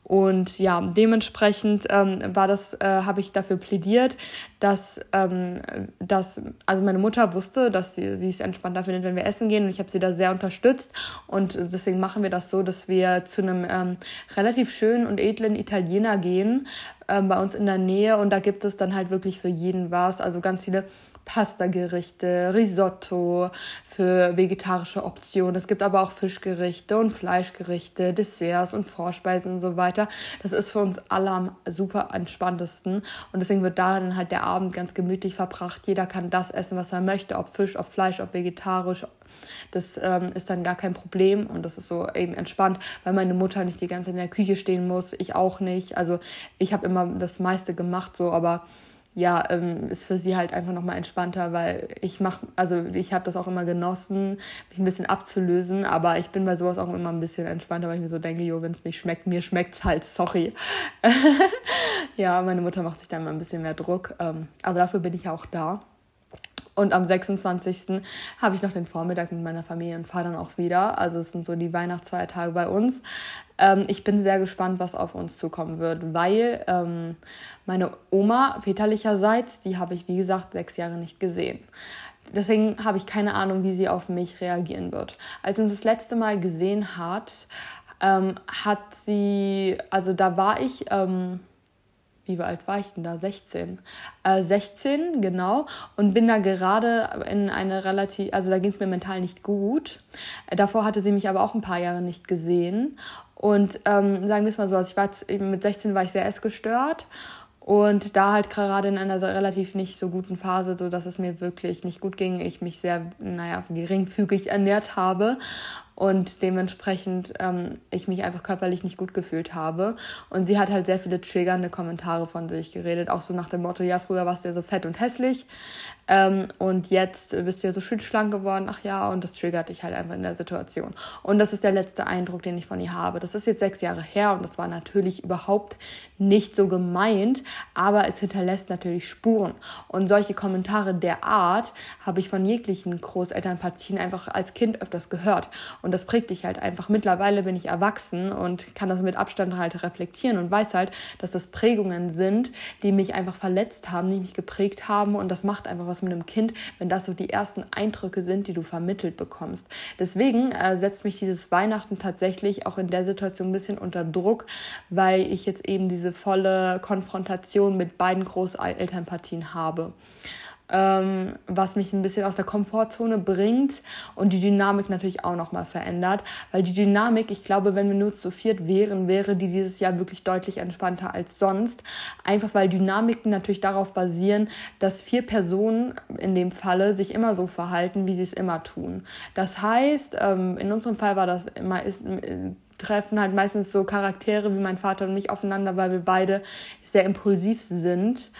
Und ja, dementsprechend ähm, war das, äh, habe ich dafür plädiert, dass, ähm, dass, also meine Mutter wusste, dass sie, sie es entspannter findet, wenn wir essen gehen. Und ich habe sie da sehr unterstützt. Und deswegen machen wir das so, dass wir zu einem ähm, relativ schönen und edlen Italiener gehen, ähm, bei uns in der Nähe. Und da gibt es dann halt wirklich für jeden was, also ganz viele Pasta-Gerichte, Risotto für vegetarische Optionen. Es gibt aber auch Fischgerichte und Fleischgerichte, Desserts und Vorspeisen und so weiter. Das ist für uns alle am super entspanntesten und deswegen wird da dann halt der Abend ganz gemütlich verbracht. Jeder kann das essen, was er möchte, ob Fisch, ob Fleisch, ob vegetarisch. Das ähm, ist dann gar kein Problem und das ist so eben entspannt, weil meine Mutter nicht die ganze Zeit in der Küche stehen muss, ich auch nicht. Also ich habe immer das meiste gemacht so, aber ja, ähm, ist für sie halt einfach nochmal entspannter, weil ich mache, also ich habe das auch immer genossen, mich ein bisschen abzulösen, aber ich bin bei sowas auch immer ein bisschen entspannter, weil ich mir so denke, jo, wenn es nicht schmeckt, mir schmeckt's halt, sorry. ja, meine Mutter macht sich da immer ein bisschen mehr Druck, ähm, aber dafür bin ich ja auch da. Und am 26. habe ich noch den Vormittag mit meiner Familie und fahre dann auch wieder. Also es sind so die Weihnachtsfeiertage bei uns. Ähm, ich bin sehr gespannt, was auf uns zukommen wird, weil ähm, meine Oma väterlicherseits, die habe ich wie gesagt sechs Jahre nicht gesehen. Deswegen habe ich keine Ahnung, wie sie auf mich reagieren wird. Als sie uns das letzte Mal gesehen hat, ähm, hat sie, also da war ich ähm, wie alt war ich denn da? 16. Äh, 16, genau. Und bin da gerade in eine relativ, also da ging es mir mental nicht gut. Davor hatte sie mich aber auch ein paar Jahre nicht gesehen. Und ähm, sagen wir es mal so, also ich war mit 16 war ich sehr essgestört und da halt gerade in einer relativ nicht so guten Phase, so dass es mir wirklich nicht gut ging, ich mich sehr, naja, geringfügig ernährt habe und dementsprechend ähm, ich mich einfach körperlich nicht gut gefühlt habe. Und sie hat halt sehr viele triggernde Kommentare von sich geredet, auch so nach dem Motto, ja, früher warst du ja so fett und hässlich ähm, und jetzt bist du ja so schön schlank geworden, ach ja, und das triggert dich halt einfach in der Situation. Und das ist der letzte Eindruck, den ich von ihr habe. Das ist jetzt sechs Jahre her und das war natürlich überhaupt nicht so gemeint, aber es hinterlässt natürlich Spuren. Und solche Kommentare der Art habe ich von jeglichen Großelternpartien einfach als Kind öfters gehört. Und das prägt dich halt einfach. Mittlerweile bin ich erwachsen und kann das mit Abstand halt reflektieren und weiß halt, dass das Prägungen sind, die mich einfach verletzt haben, die mich geprägt haben. Und das macht einfach was mit einem Kind, wenn das so die ersten Eindrücke sind, die du vermittelt bekommst. Deswegen äh, setzt mich dieses Weihnachten tatsächlich auch in der Situation ein bisschen unter Druck, weil ich jetzt eben diese volle Konfrontation mit beiden Großelternpartien habe ähm, was mich ein bisschen aus der Komfortzone bringt und die Dynamik natürlich auch nochmal verändert. Weil die Dynamik, ich glaube, wenn wir nur zu viert wären, wäre die dieses Jahr wirklich deutlich entspannter als sonst. Einfach weil Dynamiken natürlich darauf basieren, dass vier Personen in dem Falle sich immer so verhalten, wie sie es immer tun. Das heißt, ähm, in unserem Fall war das immer, ist, treffen halt meistens so Charaktere wie mein Vater und mich aufeinander, weil wir beide sehr impulsiv sind.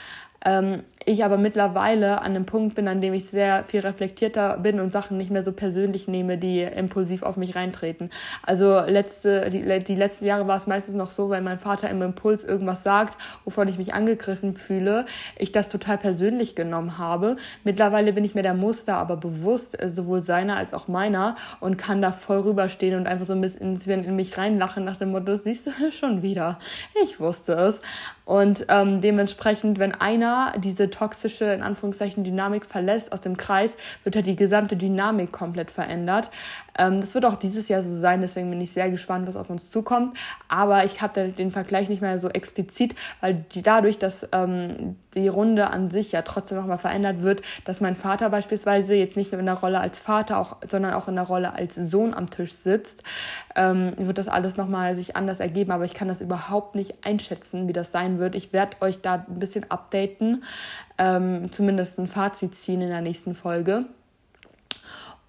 Ähm, ich aber mittlerweile an einem Punkt bin, an dem ich sehr viel reflektierter bin und Sachen nicht mehr so persönlich nehme, die impulsiv auf mich reintreten. Also letzte, die, die letzten Jahre war es meistens noch so, wenn mein Vater im Impuls irgendwas sagt, wovon ich mich angegriffen fühle, ich das total persönlich genommen habe. Mittlerweile bin ich mir der Muster aber bewusst, äh, sowohl seiner als auch meiner und kann da voll rüberstehen und einfach so ein bisschen in mich reinlachen nach dem Motto, siehst du schon wieder. Ich wusste es. Und ähm, dementsprechend, wenn einer diese toxische, in Anführungszeichen, Dynamik verlässt aus dem Kreis, wird halt die gesamte Dynamik komplett verändert. Ähm, das wird auch dieses Jahr so sein, deswegen bin ich sehr gespannt, was auf uns zukommt. Aber ich habe den Vergleich nicht mehr so explizit, weil die, dadurch, dass ähm, die Runde an sich ja trotzdem nochmal verändert wird, dass mein Vater beispielsweise jetzt nicht nur in der Rolle als Vater, auch, sondern auch in der Rolle als Sohn am Tisch sitzt, ähm, wird das alles nochmal sich anders ergeben. Aber ich kann das überhaupt nicht einschätzen, wie das sein wird. Ich werde euch da ein bisschen updaten, ähm, zumindest ein Fazit ziehen in der nächsten Folge.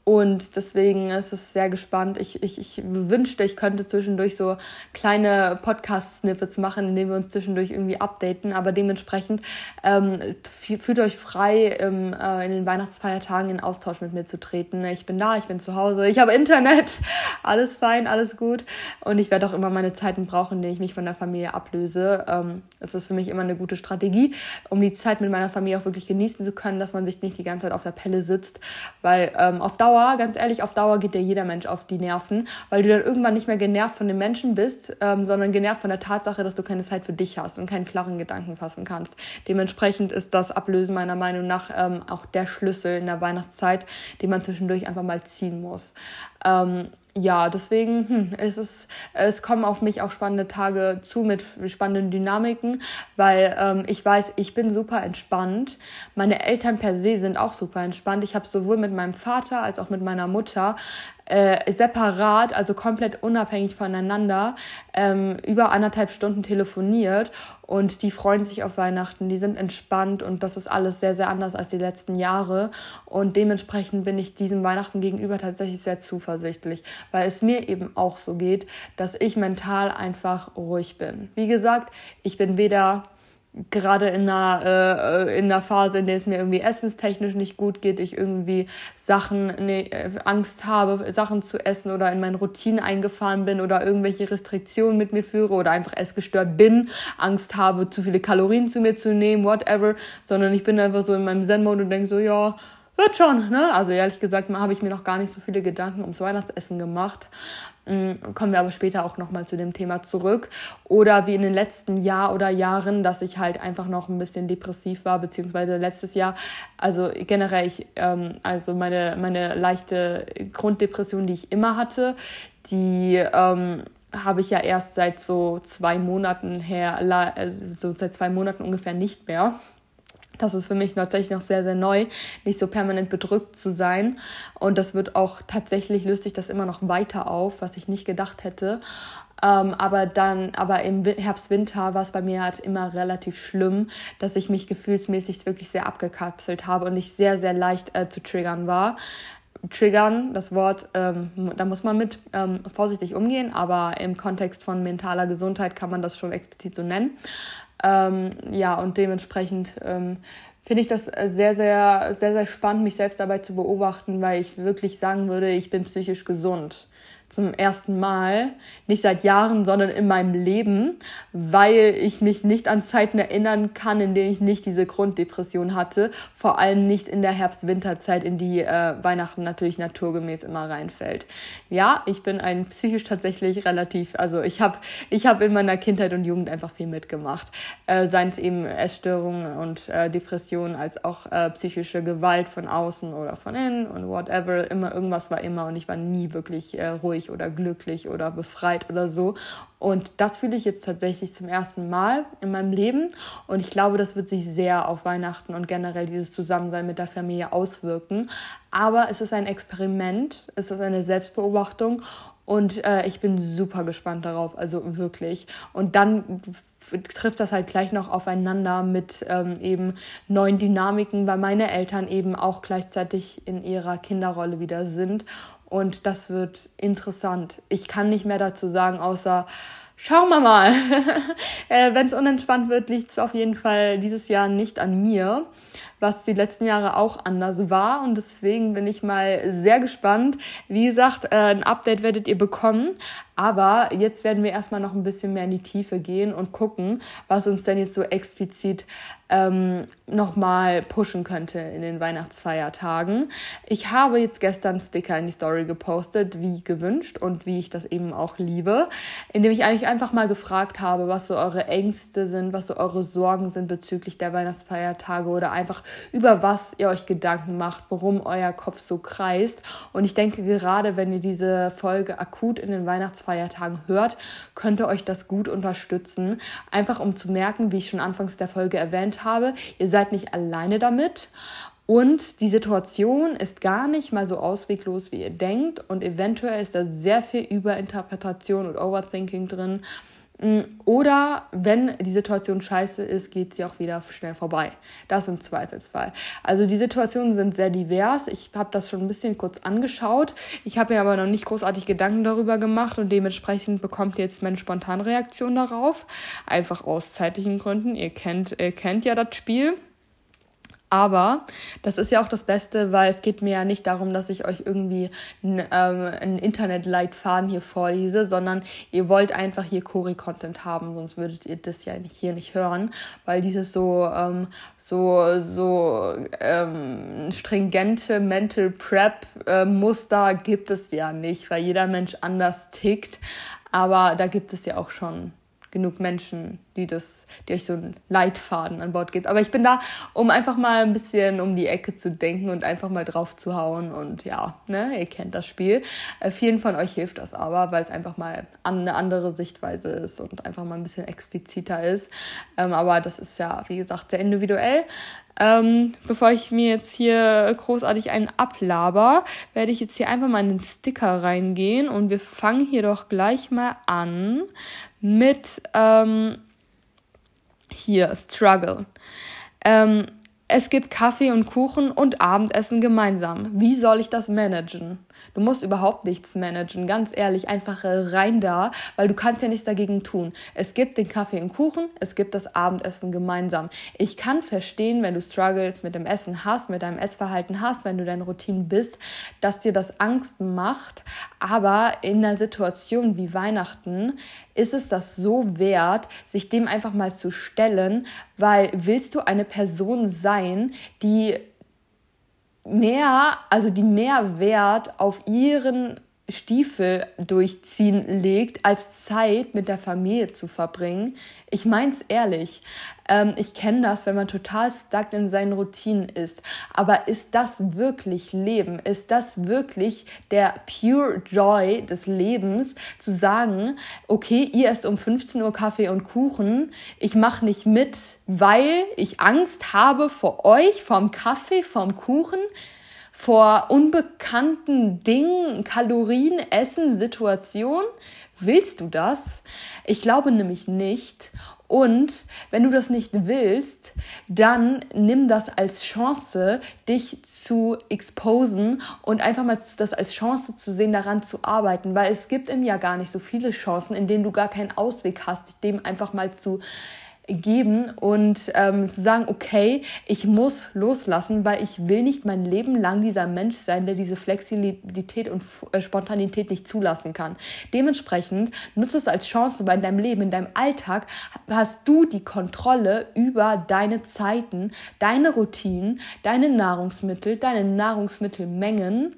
Und deswegen ist es sehr gespannt. Ich, ich, ich wünschte, ich könnte zwischendurch so kleine Podcast-Snippets machen, indem wir uns zwischendurch irgendwie updaten. Aber dementsprechend ähm, fühlt euch frei, ähm, äh, in den Weihnachtsfeiertagen in Austausch mit mir zu treten. Ich bin da, ich bin zu Hause, ich habe Internet, alles fein, alles gut. Und ich werde auch immer meine Zeiten brauchen, in denen ich mich von der Familie ablöse. Ähm, es ist für mich immer eine gute Strategie, um die Zeit mit meiner Familie auch wirklich genießen zu können, dass man sich nicht die ganze Zeit auf der Pelle sitzt. Weil ähm, auf Dauer Dauer, ganz ehrlich, auf Dauer geht dir jeder Mensch auf die Nerven, weil du dann irgendwann nicht mehr genervt von den Menschen bist, ähm, sondern genervt von der Tatsache, dass du keine Zeit für dich hast und keinen klaren Gedanken fassen kannst. Dementsprechend ist das Ablösen meiner Meinung nach ähm, auch der Schlüssel in der Weihnachtszeit, den man zwischendurch einfach mal ziehen muss. Ähm, ja, deswegen hm, es ist es kommen auf mich auch spannende Tage zu mit spannenden Dynamiken, weil ähm, ich weiß, ich bin super entspannt. Meine Eltern per se sind auch super entspannt. Ich habe sowohl mit meinem Vater als auch mit meiner Mutter äh, separat, also komplett unabhängig voneinander, ähm, über anderthalb Stunden telefoniert und die freuen sich auf Weihnachten, die sind entspannt und das ist alles sehr, sehr anders als die letzten Jahre und dementsprechend bin ich diesem Weihnachten gegenüber tatsächlich sehr zuversichtlich, weil es mir eben auch so geht, dass ich mental einfach ruhig bin. Wie gesagt, ich bin weder gerade in einer, äh, in einer Phase, in der es mir irgendwie essenstechnisch nicht gut geht, ich irgendwie Sachen, nee, äh, Angst habe, Sachen zu essen oder in meine Routine eingefahren bin oder irgendwelche Restriktionen mit mir führe oder einfach essgestört bin, Angst habe, zu viele Kalorien zu mir zu nehmen, whatever, sondern ich bin einfach so in meinem Zen-Mode und denke so, ja, wird schon, ne? Also ehrlich gesagt habe ich mir noch gar nicht so viele Gedanken ums Weihnachtsessen gemacht. Ähm, kommen wir aber später auch nochmal zu dem Thema zurück. Oder wie in den letzten Jahr oder Jahren, dass ich halt einfach noch ein bisschen depressiv war, beziehungsweise letztes Jahr, also generell, ich, ähm, also meine, meine leichte Grunddepression, die ich immer hatte, die ähm, habe ich ja erst seit so zwei Monaten her, also so seit zwei Monaten ungefähr nicht mehr. Das ist für mich tatsächlich noch sehr, sehr neu, nicht so permanent bedrückt zu sein. Und das wird auch tatsächlich, löst sich das immer noch weiter auf, was ich nicht gedacht hätte. Ähm, aber dann, aber im Herbst, Winter war es bei mir halt immer relativ schlimm, dass ich mich gefühlsmäßig wirklich sehr abgekapselt habe und ich sehr, sehr leicht äh, zu triggern war. Triggern, das Wort, ähm, da muss man mit ähm, vorsichtig umgehen, aber im Kontext von mentaler Gesundheit kann man das schon explizit so nennen. Ähm, ja, und dementsprechend ähm, finde ich das sehr, sehr, sehr, sehr spannend, mich selbst dabei zu beobachten, weil ich wirklich sagen würde, ich bin psychisch gesund. Zum ersten Mal, nicht seit Jahren, sondern in meinem Leben, weil ich mich nicht an Zeiten erinnern kann, in denen ich nicht diese Grunddepression hatte, vor allem nicht in der Herbst-Winterzeit, in die äh, Weihnachten natürlich naturgemäß immer reinfällt. Ja, ich bin ein psychisch tatsächlich relativ, also ich habe ich hab in meiner Kindheit und Jugend einfach viel mitgemacht, äh, seien es eben Essstörungen und äh, Depressionen als auch äh, psychische Gewalt von außen oder von innen und whatever, immer irgendwas war immer und ich war nie wirklich äh, ruhig glücklich oder glücklich oder befreit oder so. Und das fühle ich jetzt tatsächlich zum ersten Mal in meinem Leben. Und ich glaube, das wird sich sehr auf Weihnachten und generell dieses Zusammensein mit der Familie auswirken. Aber es ist ein Experiment, es ist eine Selbstbeobachtung. Und äh, ich bin super gespannt darauf, also wirklich. Und dann trifft das halt gleich noch aufeinander mit ähm, eben neuen Dynamiken, weil meine Eltern eben auch gleichzeitig in ihrer Kinderrolle wieder sind und das wird interessant. Ich kann nicht mehr dazu sagen, außer schauen wir mal. äh, Wenn es unentspannt wird, liegt es auf jeden Fall dieses Jahr nicht an mir, was die letzten Jahre auch anders war. Und deswegen bin ich mal sehr gespannt. Wie gesagt, äh, ein Update werdet ihr bekommen. Aber jetzt werden wir erstmal noch ein bisschen mehr in die Tiefe gehen und gucken, was uns denn jetzt so explizit ähm, nochmal pushen könnte in den Weihnachtsfeiertagen. Ich habe jetzt gestern Sticker in die Story gepostet, wie gewünscht und wie ich das eben auch liebe, indem ich eigentlich einfach mal gefragt habe, was so eure Ängste sind, was so eure Sorgen sind bezüglich der Weihnachtsfeiertage oder einfach über was ihr euch Gedanken macht, worum euer Kopf so kreist. Und ich denke, gerade wenn ihr diese Folge akut in den Weihnachtsfeiertagen hört, könnte euch das gut unterstützen, einfach um zu merken, wie ich schon anfangs der Folge erwähnt habe, ihr seid nicht alleine damit. Und die Situation ist gar nicht mal so ausweglos, wie ihr denkt. Und eventuell ist da sehr viel Überinterpretation und Overthinking drin. Mm, oder wenn die Situation scheiße ist, geht sie auch wieder schnell vorbei. Das im Zweifelsfall. Also die Situationen sind sehr divers. Ich habe das schon ein bisschen kurz angeschaut. Ich habe mir aber noch nicht großartig Gedanken darüber gemacht und dementsprechend bekommt jetzt meine Spontanreaktion darauf. Einfach aus zeitlichen Gründen. Ihr kennt, ihr kennt ja das Spiel. Aber das ist ja auch das Beste, weil es geht mir ja nicht darum, dass ich euch irgendwie einen, ähm, einen Internetleitfaden hier vorlese, sondern ihr wollt einfach hier Chori-Content haben, sonst würdet ihr das ja nicht, hier nicht hören, weil dieses so, ähm, so, so ähm, stringente Mental Prep-Muster äh, gibt es ja nicht, weil jeder Mensch anders tickt. Aber da gibt es ja auch schon genug Menschen, die das, die euch so einen Leitfaden an Bord gibt. Aber ich bin da, um einfach mal ein bisschen um die Ecke zu denken und einfach mal drauf zu hauen. Und ja, ne, ihr kennt das Spiel. Äh, vielen von euch hilft das aber, weil es einfach mal eine andere Sichtweise ist und einfach mal ein bisschen expliziter ist. Ähm, aber das ist ja, wie gesagt, sehr individuell. Ähm, bevor ich mir jetzt hier großartig einen ablaber, werde ich jetzt hier einfach mal in den Sticker reingehen und wir fangen hier doch gleich mal an mit ähm, hier Struggle. Ähm, es gibt Kaffee und Kuchen und Abendessen gemeinsam. Wie soll ich das managen? Du musst überhaupt nichts managen, ganz ehrlich, einfach rein da, weil du kannst ja nichts dagegen tun. Es gibt den Kaffee und Kuchen, es gibt das Abendessen gemeinsam. Ich kann verstehen, wenn du Struggles mit dem Essen hast, mit deinem Essverhalten hast, wenn du deine Routinen bist, dass dir das Angst macht, aber in einer Situation wie Weihnachten ist es das so wert, sich dem einfach mal zu stellen, weil willst du eine Person sein, die mehr, also die mehr Wert auf ihren Stiefel durchziehen legt, als Zeit mit der Familie zu verbringen. Ich mein's ehrlich. Ähm, ich kenne das, wenn man total stuck in seinen Routinen ist. Aber ist das wirklich Leben? Ist das wirklich der pure Joy des Lebens, zu sagen, okay, ihr esst um 15 Uhr Kaffee und Kuchen, ich mache nicht mit, weil ich Angst habe vor euch, vom Kaffee, vom Kuchen? Vor unbekannten Dingen, Kalorien, Essen, Situation? Willst du das? Ich glaube nämlich nicht. Und wenn du das nicht willst, dann nimm das als Chance, dich zu exposen und einfach mal das als Chance zu sehen, daran zu arbeiten, weil es gibt im Jahr gar nicht so viele Chancen, in denen du gar keinen Ausweg hast, dich dem einfach mal zu geben und ähm, zu sagen, okay, ich muss loslassen, weil ich will nicht mein Leben lang dieser Mensch sein, der diese Flexibilität und äh, Spontanität nicht zulassen kann. Dementsprechend nutze es als Chance, weil in deinem Leben, in deinem Alltag hast du die Kontrolle über deine Zeiten, deine Routinen, deine Nahrungsmittel, deine Nahrungsmittelmengen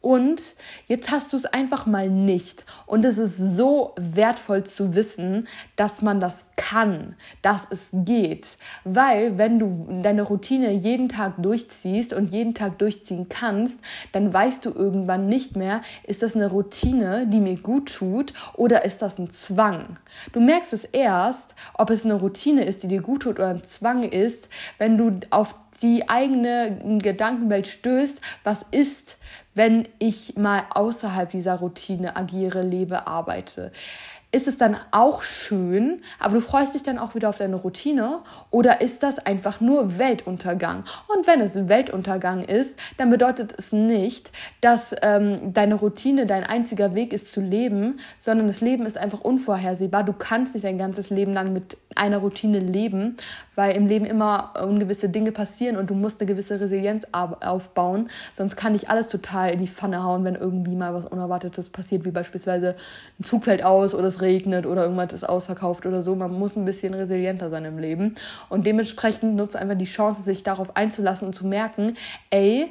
und jetzt hast du es einfach mal nicht. Und es ist so wertvoll zu wissen, dass man das kann, dass es geht. Weil wenn du deine Routine jeden Tag durchziehst und jeden Tag durchziehen kannst, dann weißt du irgendwann nicht mehr, ist das eine Routine, die mir gut tut oder ist das ein Zwang. Du merkst es erst, ob es eine Routine ist, die dir gut tut oder ein Zwang ist, wenn du auf die eigene Gedankenwelt stößt, was ist, wenn ich mal außerhalb dieser Routine agiere, lebe, arbeite ist es dann auch schön, aber du freust dich dann auch wieder auf deine Routine? Oder ist das einfach nur Weltuntergang? Und wenn es Weltuntergang ist, dann bedeutet es nicht, dass ähm, deine Routine dein einziger Weg ist zu leben, sondern das Leben ist einfach unvorhersehbar. Du kannst nicht dein ganzes Leben lang mit einer Routine leben, weil im Leben immer ungewisse Dinge passieren und du musst eine gewisse Resilienz aufbauen. Sonst kann dich alles total in die Pfanne hauen, wenn irgendwie mal was Unerwartetes passiert, wie beispielsweise ein Zug fällt aus oder es regnet oder irgendwas ist ausverkauft oder so. Man muss ein bisschen resilienter sein im Leben. Und dementsprechend nutzt einfach die Chance, sich darauf einzulassen und zu merken, ey,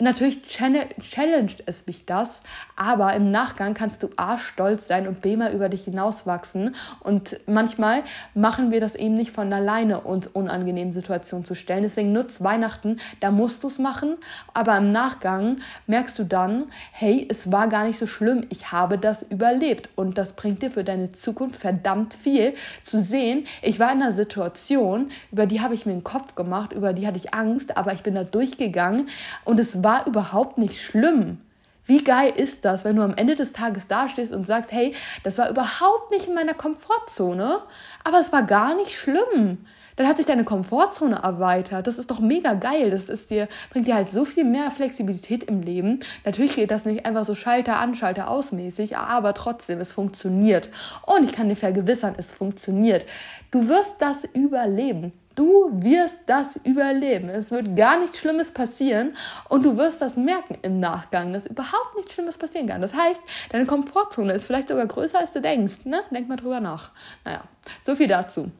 Natürlich challenged es mich das, aber im Nachgang kannst du A stolz sein und B mal über dich hinauswachsen. Und manchmal machen wir das eben nicht von alleine, uns unangenehmen Situationen zu stellen. Deswegen nutzt Weihnachten, da musst du es machen, aber im Nachgang merkst du dann, hey, es war gar nicht so schlimm, ich habe das überlebt. Und das bringt dir für deine Zukunft verdammt viel zu sehen. Ich war in einer Situation, über die habe ich mir einen Kopf gemacht, über die hatte ich Angst, aber ich bin da durchgegangen und es war war überhaupt nicht schlimm. Wie geil ist das, wenn du am Ende des Tages dastehst und sagst, hey, das war überhaupt nicht in meiner Komfortzone, aber es war gar nicht schlimm. Dann hat sich deine Komfortzone erweitert. Das ist doch mega geil. Das ist dir, bringt dir halt so viel mehr Flexibilität im Leben. Natürlich geht das nicht einfach so Schalter an, Schalter ausmäßig, aber trotzdem, es funktioniert. Und ich kann dir vergewissern, es funktioniert. Du wirst das überleben. Du wirst das überleben. Es wird gar nichts Schlimmes passieren und du wirst das merken im Nachgang, dass überhaupt nichts Schlimmes passieren kann. Das heißt, deine Komfortzone ist vielleicht sogar größer, als du denkst. Ne? Denk mal drüber nach. Naja, so viel dazu.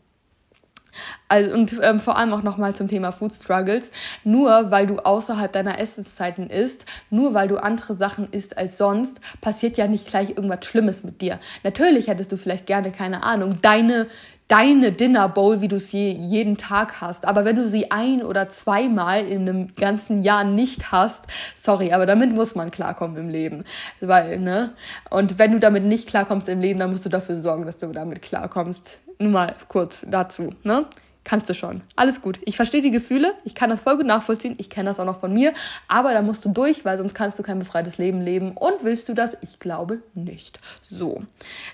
Also, und ähm, vor allem auch nochmal zum Thema Food Struggles. Nur weil du außerhalb deiner Essenszeiten isst, nur weil du andere Sachen isst als sonst, passiert ja nicht gleich irgendwas Schlimmes mit dir. Natürlich hättest du vielleicht gerne, keine Ahnung, deine deine Dinner Bowl, wie du sie jeden Tag hast. Aber wenn du sie ein oder zweimal in einem ganzen Jahr nicht hast, sorry, aber damit muss man klarkommen im Leben. Weil, ne? Und wenn du damit nicht klarkommst im Leben, dann musst du dafür sorgen, dass du damit klarkommst. Nur mal kurz dazu, ne? Kannst du schon. Alles gut. Ich verstehe die Gefühle, ich kann das voll gut nachvollziehen, ich kenne das auch noch von mir, aber da musst du durch, weil sonst kannst du kein befreites Leben leben. Und willst du das? Ich glaube nicht. So.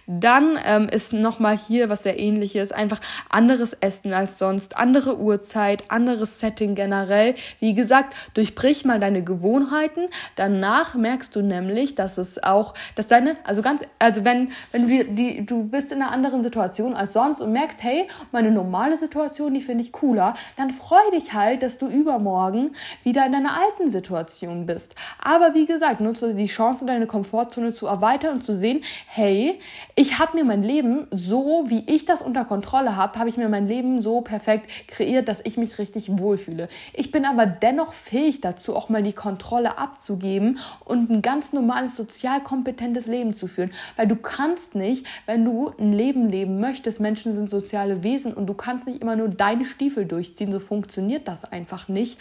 Dann ähm, ist nochmal hier was sehr ähnliches, einfach anderes Essen als sonst, andere Uhrzeit, anderes Setting generell. Wie gesagt, durchbrich mal deine Gewohnheiten. Danach merkst du nämlich, dass es auch, dass deine, also ganz, also wenn, wenn du die, die du bist in einer anderen Situation als sonst und merkst, hey, meine normale Situation Situation, die finde ich cooler, dann freu dich halt, dass du übermorgen wieder in deiner alten Situation bist. Aber wie gesagt, nutze die Chance, deine Komfortzone zu erweitern und zu sehen, hey, ich habe mir mein Leben so, wie ich das unter Kontrolle habe, habe ich mir mein Leben so perfekt kreiert, dass ich mich richtig wohlfühle. Ich bin aber dennoch fähig dazu, auch mal die Kontrolle abzugeben und ein ganz normales, sozial kompetentes Leben zu führen. Weil du kannst nicht, wenn du ein Leben leben möchtest, Menschen sind soziale Wesen und du kannst nicht immer nur deine Stiefel durchziehen. So funktioniert das einfach nicht.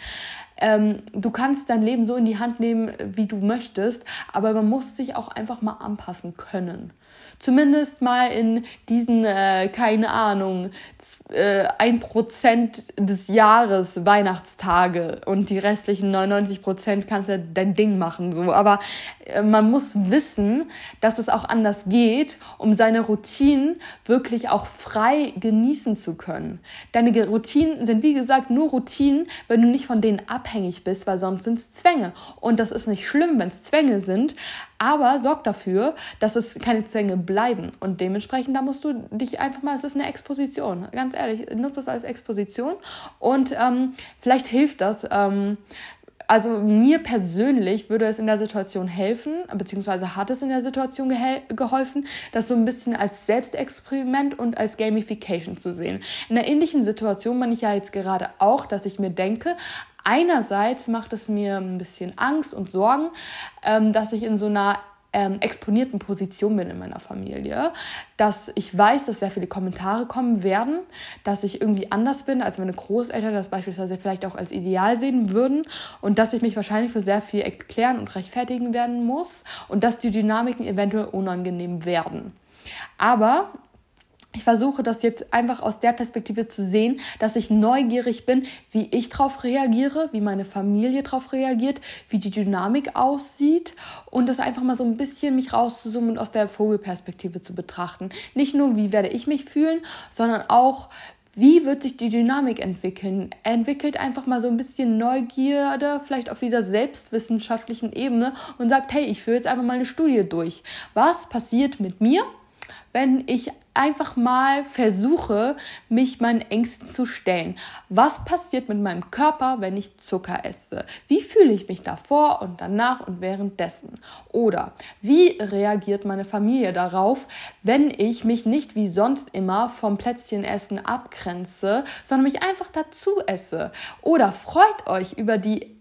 Ähm, du kannst dein Leben so in die Hand nehmen, wie du möchtest, aber man muss sich auch einfach mal anpassen können. Zumindest mal in diesen, äh, keine Ahnung, äh, ein Prozent des Jahres Weihnachtstage und die restlichen 99 Prozent kannst du dein Ding machen, so. Aber äh, man muss wissen, dass es auch anders geht, um seine Routinen wirklich auch frei genießen zu können. Deine Routinen sind, wie gesagt, nur Routinen, wenn du nicht von denen ab abhängig bist, weil sonst sind es Zwänge. Und das ist nicht schlimm, wenn es Zwänge sind, aber sorg dafür, dass es keine Zwänge bleiben. Und dementsprechend, da musst du dich einfach mal, es ist eine Exposition, ganz ehrlich, nutze es als Exposition. Und ähm, vielleicht hilft das, ähm, also mir persönlich würde es in der Situation helfen, beziehungsweise hat es in der Situation geholfen, das so ein bisschen als Selbstexperiment und als Gamification zu sehen. In einer ähnlichen Situation bin ich ja jetzt gerade auch, dass ich mir denke, einerseits macht es mir ein bisschen Angst und Sorgen, ähm, dass ich in so einer ähm, exponierten Position bin in meiner Familie, dass ich weiß, dass sehr viele Kommentare kommen werden, dass ich irgendwie anders bin, als meine Großeltern das beispielsweise vielleicht auch als ideal sehen würden und dass ich mich wahrscheinlich für sehr viel erklären und rechtfertigen werden muss und dass die Dynamiken eventuell unangenehm werden. Aber ich versuche das jetzt einfach aus der Perspektive zu sehen, dass ich neugierig bin, wie ich darauf reagiere, wie meine Familie darauf reagiert, wie die Dynamik aussieht und das einfach mal so ein bisschen mich rauszuzoomen und aus der Vogelperspektive zu betrachten. Nicht nur, wie werde ich mich fühlen, sondern auch, wie wird sich die Dynamik entwickeln? Entwickelt einfach mal so ein bisschen Neugierde, vielleicht auf dieser selbstwissenschaftlichen Ebene und sagt, hey, ich führe jetzt einfach mal eine Studie durch. Was passiert mit mir, wenn ich einfach mal versuche, mich meinen Ängsten zu stellen. Was passiert mit meinem Körper, wenn ich Zucker esse? Wie fühle ich mich davor und danach und währenddessen? Oder wie reagiert meine Familie darauf, wenn ich mich nicht wie sonst immer vom Plätzchenessen abgrenze, sondern mich einfach dazu esse? Oder freut euch über die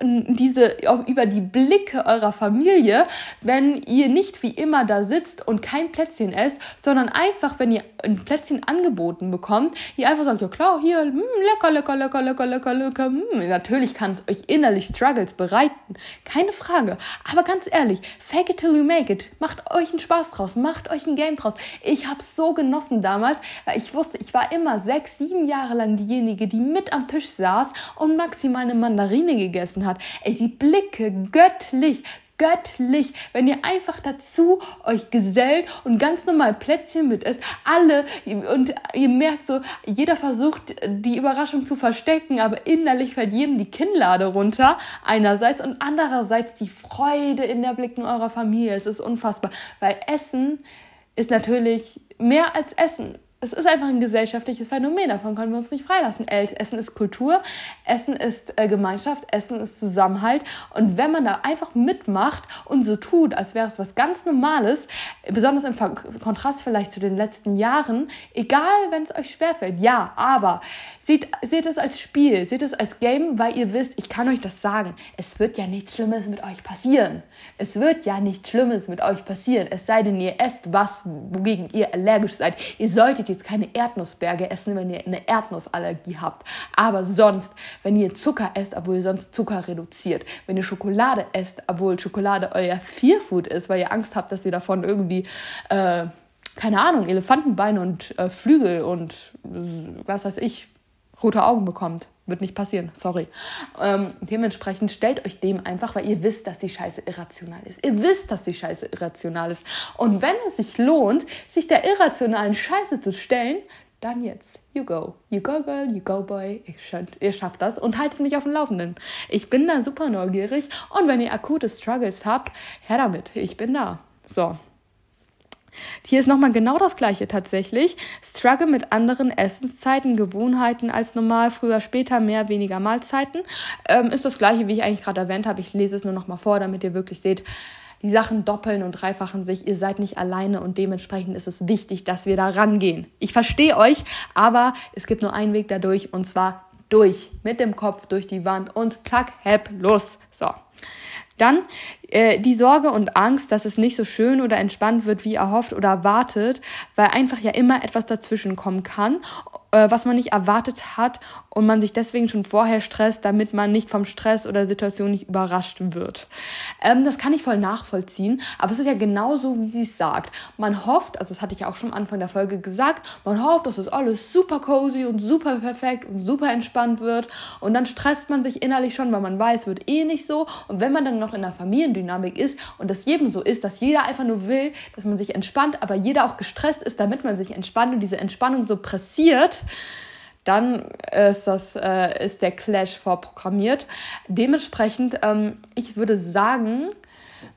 diese über die Blicke eurer Familie, wenn ihr nicht wie immer da sitzt und kein Plätzchen esst, sondern einfach, wenn ihr ein Plätzchen angeboten bekommt, ihr einfach sagt, ja klar, hier, mh, hm, lecker, lecker, lecker, lecker, lecker, lecker. Mh. Hm. Natürlich kann es euch innerlich Struggles bereiten, keine Frage. Aber ganz ehrlich, fake it till you make it. Macht euch einen Spaß draus, macht euch ein Game draus. Ich habe so genossen damals, weil ich wusste, ich war immer sechs, sieben Jahre lang diejenige, die mit am Tisch saß und maximal eine Mandarine gegessen hat. Ey, die Blicke, göttlich, göttlich, wenn ihr einfach dazu euch gesellt und ganz normal Plätzchen mit isst. Alle und ihr merkt so, jeder versucht die Überraschung zu verstecken, aber innerlich fällt jedem die Kinnlade runter. Einerseits und andererseits die Freude in der Blicken eurer Familie. Es ist unfassbar, weil Essen ist natürlich mehr als Essen es ist einfach ein gesellschaftliches Phänomen, davon können wir uns nicht freilassen. Essen ist Kultur, Essen ist äh, Gemeinschaft, Essen ist Zusammenhalt. Und wenn man da einfach mitmacht und so tut, als wäre es was ganz Normales, besonders im Kontrast vielleicht zu den letzten Jahren, egal wenn es euch schwerfällt, ja, aber seht, seht es als Spiel, seht es als Game, weil ihr wisst, ich kann euch das sagen, es wird ja nichts Schlimmes mit euch passieren. Es wird ja nichts Schlimmes mit euch passieren, es sei denn, ihr esst was, wogegen ihr allergisch seid. Ihr solltet jetzt keine Erdnussberge essen, wenn ihr eine Erdnussallergie habt. Aber sonst, wenn ihr Zucker esst, obwohl ihr sonst Zucker reduziert, wenn ihr Schokolade esst, obwohl Schokolade euer Fearfood ist, weil ihr Angst habt, dass ihr davon irgendwie, äh, keine Ahnung, Elefantenbeine und äh, Flügel und äh, was weiß ich, rote Augen bekommt. Wird nicht passieren, sorry. Ähm, dementsprechend stellt euch dem einfach, weil ihr wisst, dass die Scheiße irrational ist. Ihr wisst, dass die Scheiße irrational ist. Und wenn es sich lohnt, sich der irrationalen Scheiße zu stellen, dann jetzt. You go. You go, girl. You go, boy. ihr schafft das und haltet mich auf dem Laufenden. Ich bin da super neugierig. Und wenn ihr akute Struggles habt, her damit. Ich bin da. So, hier ist nochmal genau das gleiche tatsächlich. Struggle mit anderen Essenszeiten, Gewohnheiten als normal, früher, später, mehr, weniger Mahlzeiten. Ähm, ist das gleiche, wie ich eigentlich gerade erwähnt habe. Ich lese es nur nochmal vor, damit ihr wirklich seht, die Sachen doppeln und dreifachen sich. Ihr seid nicht alleine und dementsprechend ist es wichtig, dass wir da rangehen. Ich verstehe euch, aber es gibt nur einen Weg dadurch und zwar durch. Mit dem Kopf durch die Wand und zack, hepp, los. So. Dann äh, die Sorge und Angst, dass es nicht so schön oder entspannt wird, wie erhofft oder erwartet, weil einfach ja immer etwas dazwischen kommen kann, äh, was man nicht erwartet hat und man sich deswegen schon vorher stresst, damit man nicht vom Stress oder Situation nicht überrascht wird. Ähm, das kann ich voll nachvollziehen, aber es ist ja genauso, wie sie es sagt. Man hofft, also das hatte ich ja auch schon am Anfang der Folge gesagt, man hofft, dass das alles super cozy und super perfekt und super entspannt wird und dann stresst man sich innerlich schon, weil man weiß, wird eh nicht so und wenn man dann noch in der Familiendynamik ist und das jedem so ist, dass jeder einfach nur will, dass man sich entspannt, aber jeder auch gestresst ist, damit man sich entspannt und diese Entspannung so pressiert, dann ist, das, äh, ist der Clash vorprogrammiert. Dementsprechend, ähm, ich würde sagen,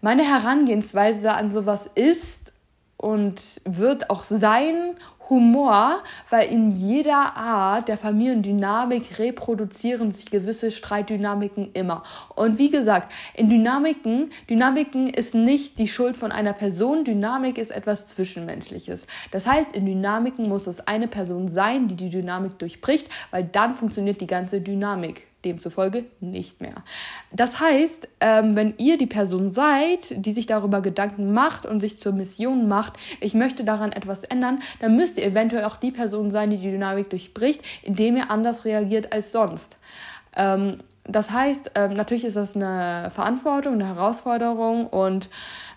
meine Herangehensweise an sowas ist und wird auch sein Humor, weil in jeder Art der Familiendynamik reproduzieren sich gewisse Streitdynamiken immer. Und wie gesagt, in Dynamiken, Dynamiken ist nicht die Schuld von einer Person, Dynamik ist etwas Zwischenmenschliches. Das heißt, in Dynamiken muss es eine Person sein, die die Dynamik durchbricht, weil dann funktioniert die ganze Dynamik demzufolge nicht mehr. Das heißt, ähm, wenn ihr die Person seid, die sich darüber Gedanken macht und sich zur Mission macht, ich möchte daran etwas ändern, dann müsst ihr eventuell auch die Person sein, die die Dynamik durchbricht, indem ihr anders reagiert als sonst. Ähm, das heißt, ähm, natürlich ist das eine Verantwortung, eine Herausforderung und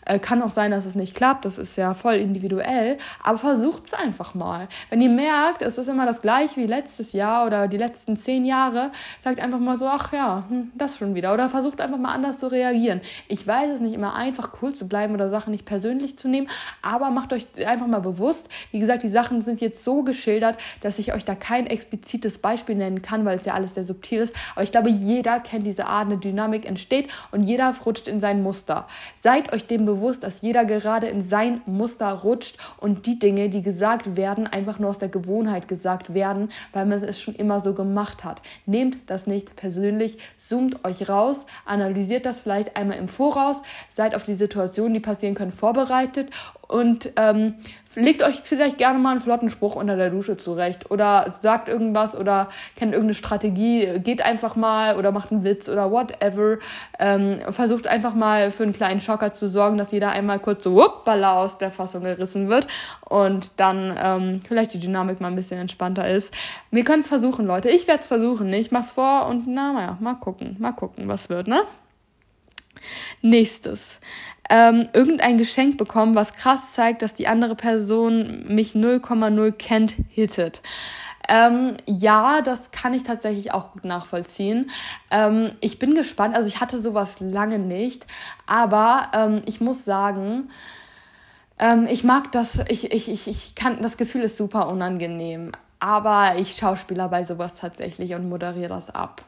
äh, kann auch sein, dass es nicht klappt. Das ist ja voll individuell. Aber versucht es einfach mal. Wenn ihr merkt, es ist immer das gleiche wie letztes Jahr oder die letzten zehn Jahre, sagt einfach mal so, ach ja, hm, das schon wieder. Oder versucht einfach mal anders zu reagieren. Ich weiß es nicht immer einfach, cool zu bleiben oder Sachen nicht persönlich zu nehmen, aber macht euch einfach mal bewusst. Wie gesagt, die Sachen sind jetzt so geschildert, dass ich euch da kein explizites Beispiel nennen kann, weil es ja alles sehr subtil ist. Aber ich glaube, jeder kennt diese Art, eine Dynamik entsteht und jeder rutscht in sein Muster. Seid euch dem bewusst bewusst, dass jeder gerade in sein Muster rutscht und die Dinge, die gesagt werden, einfach nur aus der Gewohnheit gesagt werden, weil man es schon immer so gemacht hat. Nehmt das nicht persönlich, zoomt euch raus, analysiert das vielleicht einmal im Voraus, seid auf die Situationen, die passieren können, vorbereitet und ähm, legt euch vielleicht gerne mal einen flotten Spruch unter der Dusche zurecht oder sagt irgendwas oder kennt irgendeine Strategie, geht einfach mal oder macht einen Witz oder whatever. Ähm, versucht einfach mal für einen kleinen Schocker zu sorgen, dass jeder einmal kurz so wuppala aus der Fassung gerissen wird und dann ähm, vielleicht die Dynamik mal ein bisschen entspannter ist. Wir können es versuchen, Leute. Ich werde es versuchen. Ich mach's vor und na, naja, mal gucken, mal gucken, was wird, ne? Nächstes. Ähm, irgendein Geschenk bekommen, was krass zeigt, dass die andere Person mich 0,0 kennt, hittet. Ähm, ja, das kann ich tatsächlich auch gut nachvollziehen. Ähm, ich bin gespannt, also ich hatte sowas lange nicht, aber ähm, ich muss sagen, ähm, ich mag das, ich, ich, ich, ich kann, das Gefühl ist super unangenehm, aber ich schauspieler bei sowas tatsächlich und moderiere das ab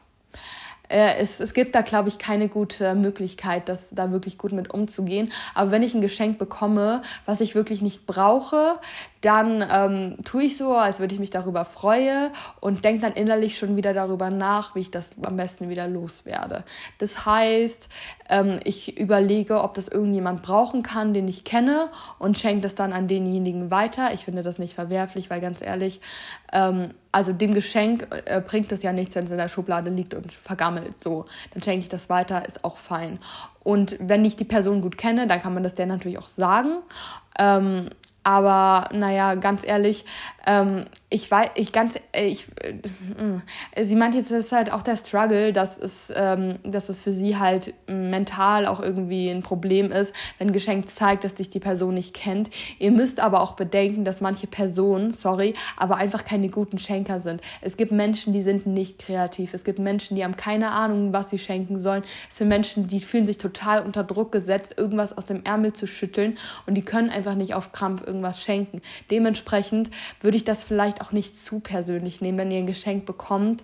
es, es gibt da, glaube ich, keine gute Möglichkeit, das da wirklich gut mit umzugehen. Aber wenn ich ein Geschenk bekomme, was ich wirklich nicht brauche, dann ähm, tue ich so, als würde ich mich darüber freue und denke dann innerlich schon wieder darüber nach, wie ich das am besten wieder loswerde. Das heißt, ähm, ich überlege, ob das irgendjemand brauchen kann, den ich kenne und schenke das dann an denjenigen weiter. Ich finde das nicht verwerflich, weil ganz ehrlich, ähm, also dem Geschenk äh, bringt es ja nichts, wenn es in der Schublade liegt und vergammelt. So, dann schenke ich das weiter, ist auch fein. Und wenn ich die Person gut kenne, dann kann man das der natürlich auch sagen. Ähm, aber naja, ganz ehrlich, ähm, ich weiß, ich ganz, äh, ich, äh, sie meint jetzt, das ist halt auch der Struggle, dass es, ähm, dass es für sie halt mental auch irgendwie ein Problem ist, wenn Geschenk zeigt, dass dich die Person nicht kennt. Ihr müsst aber auch bedenken, dass manche Personen, sorry, aber einfach keine guten Schenker sind. Es gibt Menschen, die sind nicht kreativ. Es gibt Menschen, die haben keine Ahnung, was sie schenken sollen. Es sind Menschen, die fühlen sich total unter Druck gesetzt, irgendwas aus dem Ärmel zu schütteln und die können einfach nicht auf Krampf irgendwas schenken. Dementsprechend würde ich das vielleicht auch nicht zu persönlich nehmen, wenn ihr ein Geschenk bekommt,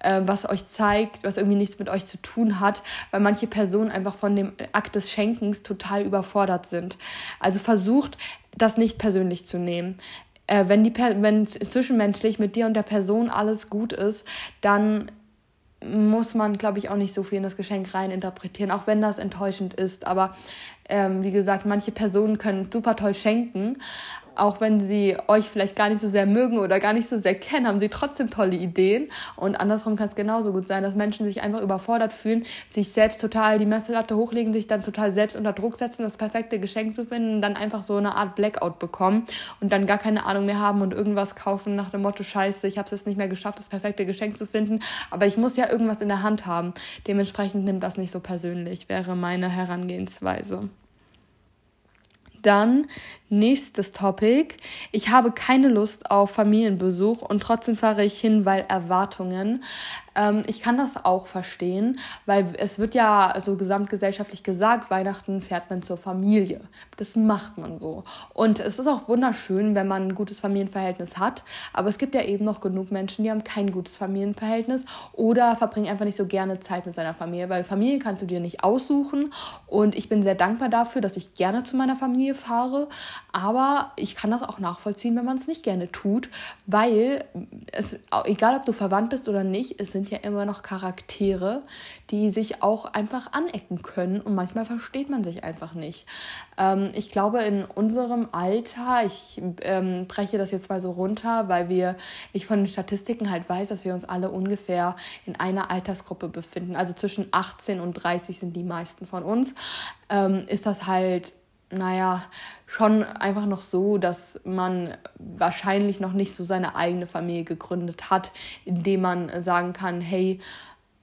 äh, was euch zeigt, was irgendwie nichts mit euch zu tun hat, weil manche Personen einfach von dem Akt des Schenkens total überfordert sind. Also versucht, das nicht persönlich zu nehmen. Äh, wenn, die wenn zwischenmenschlich mit dir und der Person alles gut ist, dann muss man, glaube ich, auch nicht so viel in das Geschenk rein interpretieren, auch wenn das enttäuschend ist. Aber ähm, wie gesagt, manche Personen können super toll schenken, auch wenn sie euch vielleicht gar nicht so sehr mögen oder gar nicht so sehr kennen, haben sie trotzdem tolle Ideen. Und andersrum kann es genauso gut sein, dass Menschen sich einfach überfordert fühlen, sich selbst total die Messlatte hochlegen, sich dann total selbst unter Druck setzen, das perfekte Geschenk zu finden und dann einfach so eine Art Blackout bekommen und dann gar keine Ahnung mehr haben und irgendwas kaufen nach dem Motto, scheiße, ich habe es jetzt nicht mehr geschafft, das perfekte Geschenk zu finden, aber ich muss ja irgendwas in der Hand haben. Dementsprechend nimmt das nicht so persönlich, wäre meine Herangehensweise. Dann nächstes Topic. Ich habe keine Lust auf Familienbesuch und trotzdem fahre ich hin, weil Erwartungen. Ähm, ich kann das auch verstehen, weil es wird ja so gesamtgesellschaftlich gesagt, Weihnachten fährt man zur Familie. Das macht man so. Und es ist auch wunderschön, wenn man ein gutes Familienverhältnis hat. Aber es gibt ja eben noch genug Menschen, die haben kein gutes Familienverhältnis oder verbringen einfach nicht so gerne Zeit mit seiner Familie. Weil Familie kannst du dir nicht aussuchen. Und ich bin sehr dankbar dafür, dass ich gerne zu meiner Familie fahre. Aber ich kann das auch nachvollziehen, wenn man es nicht gerne tut, weil es, egal ob du verwandt bist oder nicht, es sind ja immer noch Charaktere, die sich auch einfach anecken können und manchmal versteht man sich einfach nicht. Ähm, ich glaube, in unserem Alter, ich ähm, breche das jetzt mal so runter, weil wir, ich von den Statistiken halt weiß, dass wir uns alle ungefähr in einer Altersgruppe befinden. Also zwischen 18 und 30 sind die meisten von uns. Ähm, ist das halt naja, schon einfach noch so, dass man wahrscheinlich noch nicht so seine eigene Familie gegründet hat, indem man sagen kann, hey,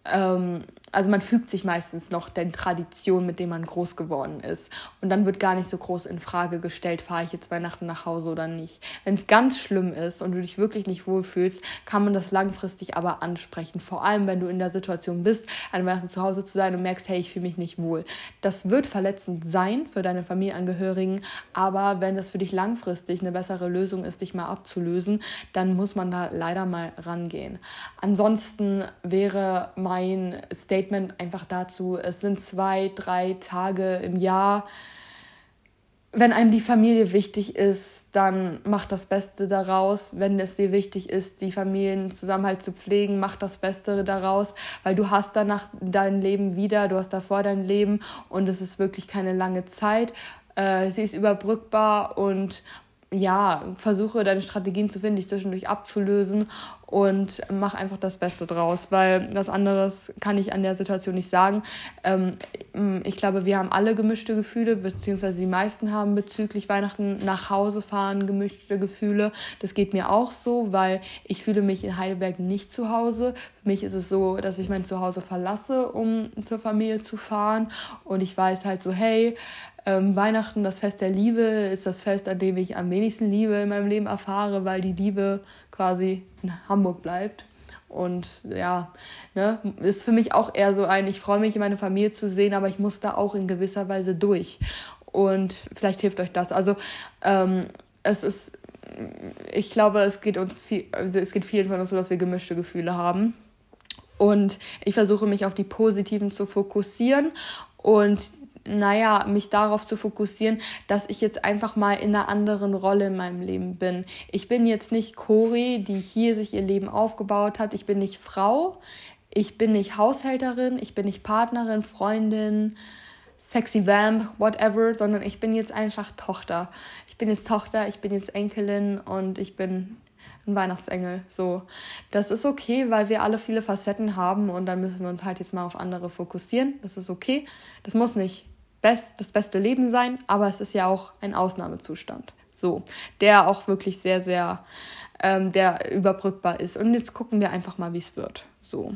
ähm, also man fügt sich meistens noch den Traditionen, mit denen man groß geworden ist. Und dann wird gar nicht so groß in Frage gestellt, fahre ich jetzt Weihnachten nach Hause oder nicht. Wenn es ganz schlimm ist und du dich wirklich nicht wohlfühlst, kann man das langfristig aber ansprechen. Vor allem, wenn du in der Situation bist, an Weihnachten zu Hause zu sein und merkst, hey, ich fühle mich nicht wohl. Das wird verletzend sein für deine Familienangehörigen, aber wenn das für dich langfristig eine bessere Lösung ist, dich mal abzulösen, dann muss man da leider mal rangehen. Ansonsten wäre mein Statement Statement einfach dazu, es sind zwei, drei Tage im Jahr. Wenn einem die Familie wichtig ist, dann macht das Beste daraus. Wenn es dir wichtig ist, die Familienzusammenhalt zu pflegen, mach das Beste daraus, weil du hast danach dein Leben wieder, du hast davor dein Leben und es ist wirklich keine lange Zeit. Äh, sie ist überbrückbar und ja, versuche deine Strategien zu finden, dich zwischendurch abzulösen und mach einfach das Beste draus, weil was anderes kann ich an der Situation nicht sagen. Ähm, ich glaube, wir haben alle gemischte Gefühle, beziehungsweise die meisten haben bezüglich Weihnachten nach Hause fahren gemischte Gefühle. Das geht mir auch so, weil ich fühle mich in Heidelberg nicht zu Hause. Für mich ist es so, dass ich mein Zuhause verlasse, um zur Familie zu fahren und ich weiß halt so, hey, ähm, Weihnachten, das Fest der Liebe, ist das Fest, an dem ich am wenigsten Liebe in meinem Leben erfahre, weil die Liebe quasi in Hamburg bleibt. Und ja, ne, ist für mich auch eher so ein, ich freue mich, meine Familie zu sehen, aber ich muss da auch in gewisser Weise durch. Und vielleicht hilft euch das. Also ähm, es ist, ich glaube, es geht uns viel, also es geht vielen von uns so, dass wir gemischte Gefühle haben. Und ich versuche mich auf die positiven zu fokussieren und naja, mich darauf zu fokussieren, dass ich jetzt einfach mal in einer anderen Rolle in meinem Leben bin. Ich bin jetzt nicht Cori, die hier sich ihr Leben aufgebaut hat. Ich bin nicht Frau. Ich bin nicht Haushälterin. Ich bin nicht Partnerin, Freundin, sexy Vamp, whatever, sondern ich bin jetzt einfach Tochter. Ich bin jetzt Tochter, ich bin jetzt Enkelin und ich bin ein Weihnachtsengel. So, das ist okay, weil wir alle viele Facetten haben und dann müssen wir uns halt jetzt mal auf andere fokussieren. Das ist okay. Das muss nicht best, das beste Leben sein, aber es ist ja auch ein Ausnahmezustand. So, der auch wirklich sehr, sehr, ähm, der überbrückbar ist. Und jetzt gucken wir einfach mal, wie es wird. So.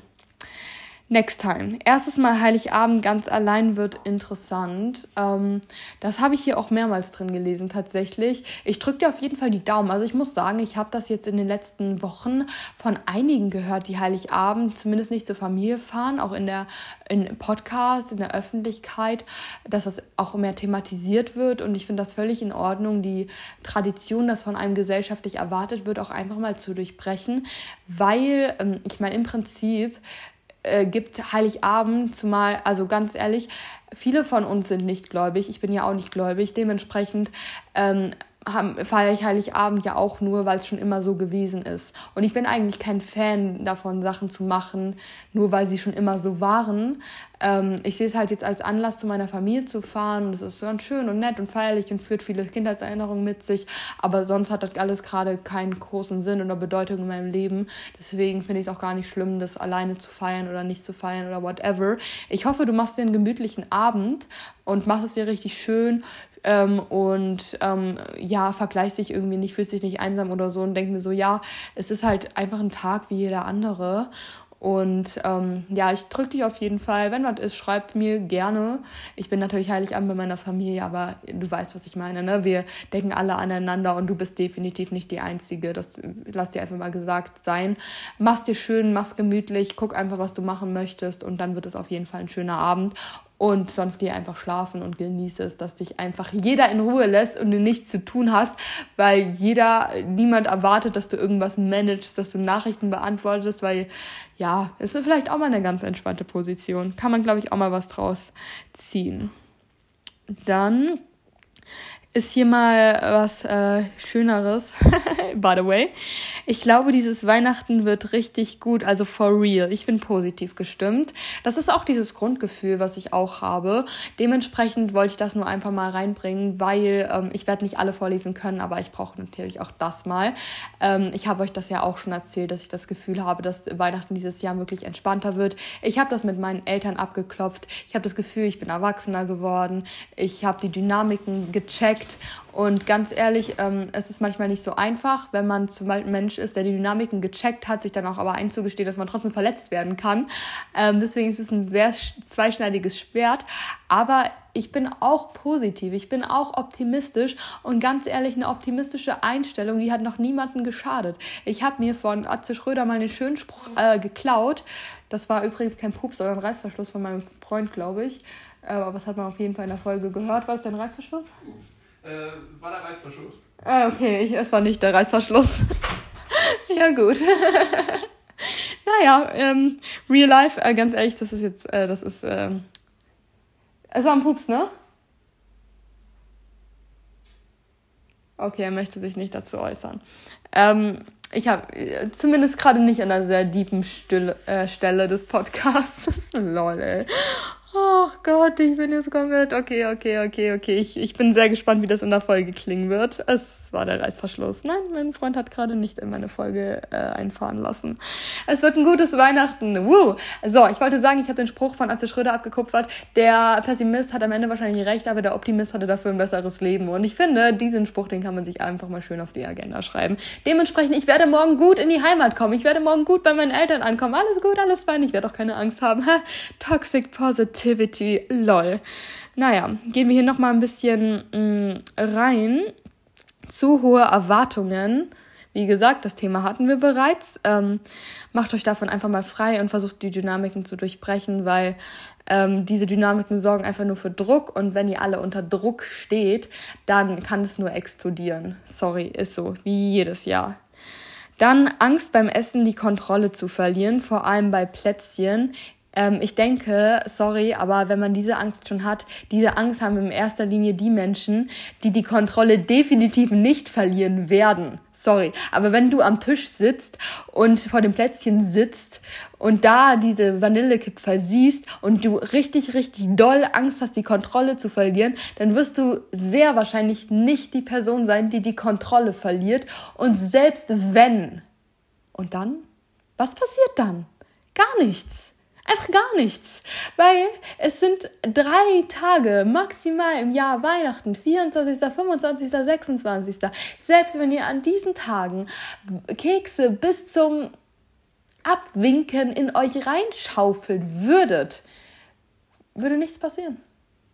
Next time. Erstes Mal Heiligabend ganz allein wird interessant. Ähm, das habe ich hier auch mehrmals drin gelesen tatsächlich. Ich drücke dir auf jeden Fall die Daumen. Also ich muss sagen, ich habe das jetzt in den letzten Wochen von einigen gehört, die Heiligabend zumindest nicht zur Familie fahren, auch in der in Podcast, in der Öffentlichkeit, dass das auch mehr thematisiert wird. Und ich finde das völlig in Ordnung, die Tradition, das von einem gesellschaftlich erwartet wird, auch einfach mal zu durchbrechen. Weil, ähm, ich meine, im Prinzip äh, gibt Heiligabend, zumal, also ganz ehrlich, viele von uns sind nicht gläubig. Ich bin ja auch nicht gläubig. Dementsprechend ähm, feiere ich Heiligabend ja auch nur, weil es schon immer so gewesen ist. Und ich bin eigentlich kein Fan davon, Sachen zu machen, nur weil sie schon immer so waren. Ähm, ich sehe es halt jetzt als Anlass, zu meiner Familie zu fahren. Und es ist ganz schön und nett und feierlich und führt viele Kindheitserinnerungen mit sich. Aber sonst hat das alles gerade keinen großen Sinn oder Bedeutung in meinem Leben. Deswegen finde ich es auch gar nicht schlimm, das alleine zu feiern oder nicht zu feiern oder whatever. Ich hoffe, du machst dir einen gemütlichen Abend und machst es dir richtig schön ähm, und ähm, ja, vergleicht sich irgendwie nicht, fühlt sich nicht einsam oder so und denkt mir so, ja, es ist halt einfach ein Tag wie jeder andere Und ähm, ja, ich drücke dich auf jeden Fall. Wenn was ist, schreib mir gerne. Ich bin natürlich Heiligabend bei meiner Familie, aber du weißt, was ich meine. Ne? Wir denken alle aneinander und du bist definitiv nicht die Einzige. Das lass dir einfach mal gesagt sein. Mach's dir schön, mach's gemütlich, guck einfach, was du machen möchtest und dann wird es auf jeden Fall ein schöner Abend. Und sonst geh einfach schlafen und genieße es, dass dich einfach jeder in Ruhe lässt und du nichts zu tun hast, weil jeder, niemand erwartet, dass du irgendwas managst, dass du Nachrichten beantwortest, weil ja, ist vielleicht auch mal eine ganz entspannte Position. Kann man, glaube ich, auch mal was draus ziehen. Dann ist hier mal was äh, Schöneres, by the way. Ich glaube, dieses Weihnachten wird richtig gut, also for real. Ich bin positiv gestimmt. Das ist auch dieses Grundgefühl, was ich auch habe. Dementsprechend wollte ich das nur einfach mal reinbringen, weil ähm, ich werde nicht alle vorlesen können, aber ich brauche natürlich auch das mal. Ähm, ich habe euch das ja auch schon erzählt, dass ich das Gefühl habe, dass Weihnachten dieses Jahr wirklich entspannter wird. Ich habe das mit meinen Eltern abgeklopft. Ich habe das Gefühl, ich bin erwachsener geworden. Ich habe die Dynamiken gecheckt Projekt. Und ganz ehrlich, ähm, es ist manchmal nicht so einfach, wenn man zum Beispiel ein Mensch ist, der die Dynamiken gecheckt hat, sich dann auch aber einzugestehen, dass man trotzdem verletzt werden kann. Ähm, deswegen ist es ein sehr zweischneidiges Schwert. Aber ich bin auch positiv, ich bin auch optimistisch und ganz ehrlich, eine optimistische Einstellung, die hat noch niemanden geschadet. Ich habe mir von Atze Schröder mal einen schönen Spruch äh, geklaut. Das war übrigens kein Pups, sondern ein Reißverschluss von meinem Freund, glaube ich. Äh, aber das hat man auf jeden Fall in der Folge gehört. Was ist dein Reißverschluss? Ups äh, war der Reißverschluss. Ah, okay, es war nicht der Reißverschluss. ja, gut. naja, ähm, Real Life, äh, ganz ehrlich, das ist jetzt, äh, das ist, ähm, es war ein Pups, ne? Okay, er möchte sich nicht dazu äußern. Ähm, ich habe äh, zumindest gerade nicht an einer sehr Stille, äh, Stelle des Podcasts. Lol, ey. Ach Gott, ich bin jetzt komplett. Okay, okay, okay, okay. Ich, ich bin sehr gespannt, wie das in der Folge klingen wird. Es war der Reißverschluss. Nein, mein Freund hat gerade nicht in meine Folge äh, einfahren lassen. Es wird ein gutes Weihnachten. Woo! So, ich wollte sagen, ich habe den Spruch von Atze Schröder abgekupfert. Der Pessimist hat am Ende wahrscheinlich recht, aber der Optimist hatte dafür ein besseres Leben. Und ich finde, diesen Spruch, den kann man sich einfach mal schön auf die Agenda schreiben. Dementsprechend, ich werde morgen gut in die Heimat kommen. Ich werde morgen gut bei meinen Eltern ankommen. Alles gut, alles fein. Ich werde auch keine Angst haben. Toxic Positive. Activity, lol. Naja, gehen wir hier nochmal ein bisschen mh, mm, rein. Zu hohe Erwartungen. Wie gesagt, das Thema hatten wir bereits. Ähm, macht euch davon einfach mal frei und versucht die Dynamiken zu durchbrechen, weil ähm, diese Dynamiken sorgen einfach nur für Druck und wenn ihr alle unter Druck steht, dann kann es nur explodieren. Sorry, ist so, wie jedes Jahr. Dann Angst beim Essen, die Kontrolle zu verlieren, vor allem bei Plätzchen. Ähm, ich denke, sorry, aber wenn man diese Angst schon hat, diese Angst haben in erster Linie die Menschen, die die Kontrolle definitiv nicht verlieren werden. Sorry, aber wenn du am Tisch sitzt und vor dem Plätzchen sitzt und da diese Vanillekipferl siehst und du richtig, richtig doll Angst hast, die Kontrolle zu verlieren, dann wirst du sehr wahrscheinlich nicht die Person sein, die die Kontrolle verliert. Und selbst wenn. Und dann? Was passiert dann? Gar nichts. Einfach gar nichts. Weil es sind drei Tage maximal im Jahr Weihnachten, 24., 25., 26. Selbst wenn ihr an diesen Tagen Kekse bis zum Abwinken in euch reinschaufeln würdet, würde nichts passieren.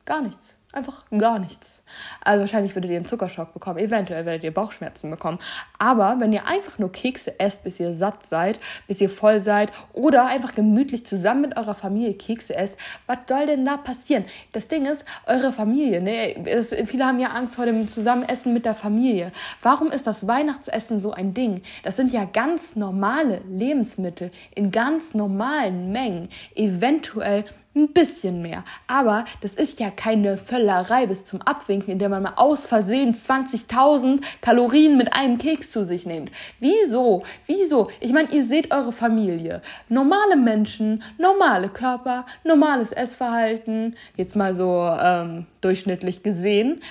Gar nichts. Einfach gar nichts. Also wahrscheinlich würdet ihr einen Zuckerschock bekommen, eventuell werdet ihr Bauchschmerzen bekommen. Aber wenn ihr einfach nur Kekse esst, bis ihr satt seid, bis ihr voll seid oder einfach gemütlich zusammen mit eurer Familie Kekse esst, was soll denn da passieren? Das Ding ist, eure Familie, ne? Es, viele haben ja Angst vor dem Zusammenessen mit der Familie. Warum ist das Weihnachtsessen so ein Ding? Das sind ja ganz normale Lebensmittel in ganz normalen Mengen. Eventuell ein bisschen mehr. Aber das ist ja keine Völlerei bis zum Abwinken, in der man mal aus Versehen 20.000 Kalorien mit einem Keks zu sich nimmt. Wieso? Wieso? Ich meine, ihr seht eure Familie. Normale Menschen, normale Körper, normales Essverhalten, jetzt mal so ähm, durchschnittlich gesehen.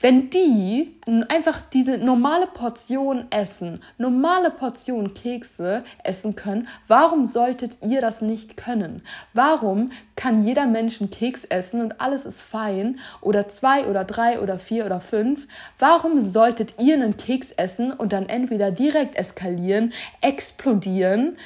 Wenn die einfach diese normale Portion essen, normale Portion Kekse essen können, warum solltet ihr das nicht können? Warum kann jeder Mensch einen Keks essen und alles ist fein oder zwei oder drei oder vier oder fünf? Warum solltet ihr einen Keks essen und dann entweder direkt eskalieren, explodieren,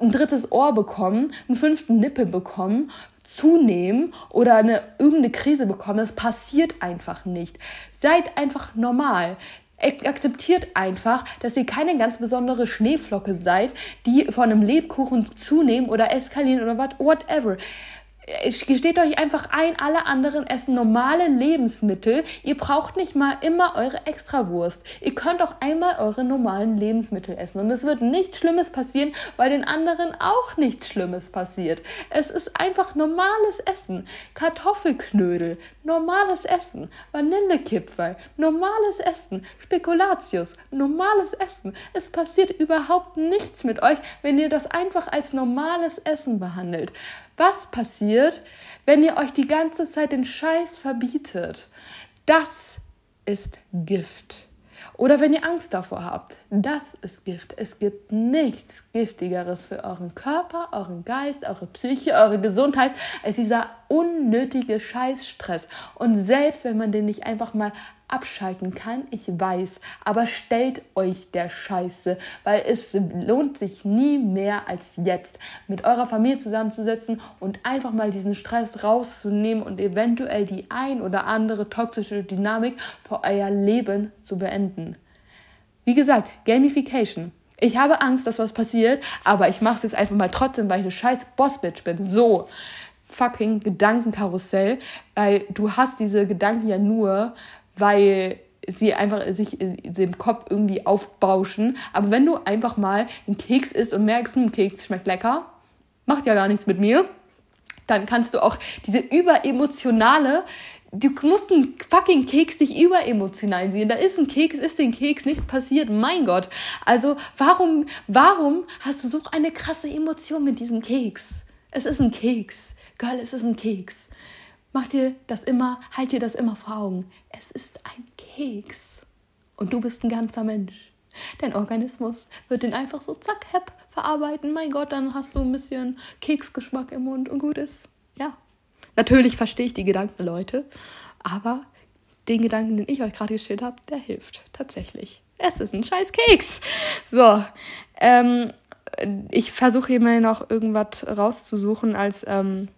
ein drittes Ohr bekommen, einen fünften Nippel bekommen zunehmen oder eine irgendeine Krise bekommen. Das passiert einfach nicht. Seid einfach normal. Akzeptiert einfach, dass ihr keine ganz besondere Schneeflocke seid, die von einem Lebkuchen zunehmen oder eskalieren oder whatever gesteht euch einfach ein, alle anderen essen normale Lebensmittel. Ihr braucht nicht mal immer eure Extrawurst. Ihr könnt auch einmal eure normalen Lebensmittel essen. Und es wird nichts Schlimmes passieren, weil den anderen auch nichts Schlimmes passiert. Es ist einfach normales Essen. Kartoffelknödel, normales Essen. Vanillekipferl, normales Essen. Spekulatius, normales Essen. Es passiert überhaupt nichts mit euch, wenn ihr das einfach als normales Essen behandelt. Was passiert, wenn ihr euch die ganze Zeit den Scheiß verbietet? Das ist Gift. Oder wenn ihr Angst davor habt, das ist Gift. Es gibt nichts Giftigeres für euren Körper, euren Geist, eure Psyche, eure Gesundheit als dieser unnötige Scheißstress. Und selbst wenn man den nicht einfach mal abschalten kann, ich weiß, aber stellt euch der Scheiße, weil es lohnt sich nie mehr als jetzt, mit eurer Familie zusammenzusetzen und einfach mal diesen Stress rauszunehmen und eventuell die ein oder andere toxische Dynamik für euer Leben zu beenden. Wie gesagt, Gamification. Ich habe Angst, dass was passiert, aber ich mache es jetzt einfach mal trotzdem, weil ich eine scheiß Bossbitch bin. So fucking Gedankenkarussell, weil du hast diese Gedanken ja nur, weil sie einfach sich im Kopf irgendwie aufbauschen. Aber wenn du einfach mal einen Keks isst und merkst, ein hm, Keks schmeckt lecker, macht ja gar nichts mit mir, dann kannst du auch diese überemotionale, du musst einen fucking Keks nicht überemotional sehen. Da ist ein Keks, ist den Keks, nichts passiert, mein Gott. Also warum, warum hast du so eine krasse Emotion mit diesem Keks? Es ist ein Keks. Girl, es ist ein Keks. Mach dir das immer, halt dir das immer vor Augen. Es ist ein Keks. Und du bist ein ganzer Mensch. Dein Organismus wird den einfach so zack, hepp verarbeiten. Mein Gott, dann hast du ein bisschen Keksgeschmack im Mund und gut ist. Ja. Natürlich verstehe ich die Gedanken, Leute. Aber den Gedanken, den ich euch gerade gestellt habe, der hilft tatsächlich. Es ist ein scheiß Keks. So. Ähm, ich versuche hier mal noch irgendwas rauszusuchen als ähm,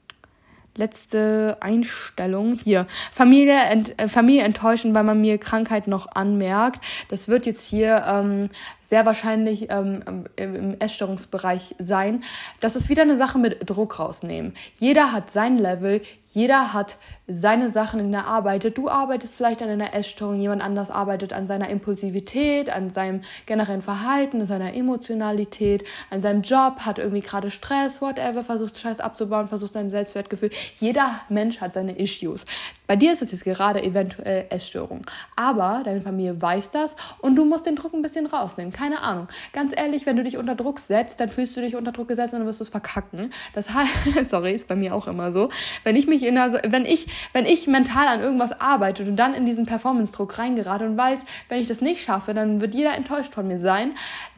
letzte Einstellung hier. Familie, ent, äh, Familie enttäuschen, weil man mir Krankheit noch anmerkt. Das wird jetzt hier ähm, sehr wahrscheinlich ähm, im Essstörungsbereich sein. Das ist wieder eine Sache mit Druck rausnehmen. Jeder hat sein Level, jeder hat seine Sachen, in der er arbeitet. Du arbeitest vielleicht an einer Essstörung, jemand anders arbeitet an seiner Impulsivität, an seinem generellen Verhalten, an seiner Emotionalität, an seinem Job, hat irgendwie gerade Stress, whatever, versucht Stress abzubauen, versucht sein Selbstwertgefühl. Jeder Mensch hat seine Issues. Bei dir ist es jetzt gerade eventuell Essstörung. Aber deine Familie weiß das und du musst den Druck ein bisschen rausnehmen. Keine Ahnung. Ganz ehrlich, wenn du dich unter Druck setzt, dann fühlst du dich unter Druck gesetzt und dann wirst du es verkacken. Das heißt, sorry, ist bei mir auch immer so. Wenn ich mich in der, wenn ich, wenn ich mental an irgendwas arbeite und dann in diesen Performance-Druck reingerate und weiß, wenn ich das nicht schaffe, dann wird jeder enttäuscht von mir sein,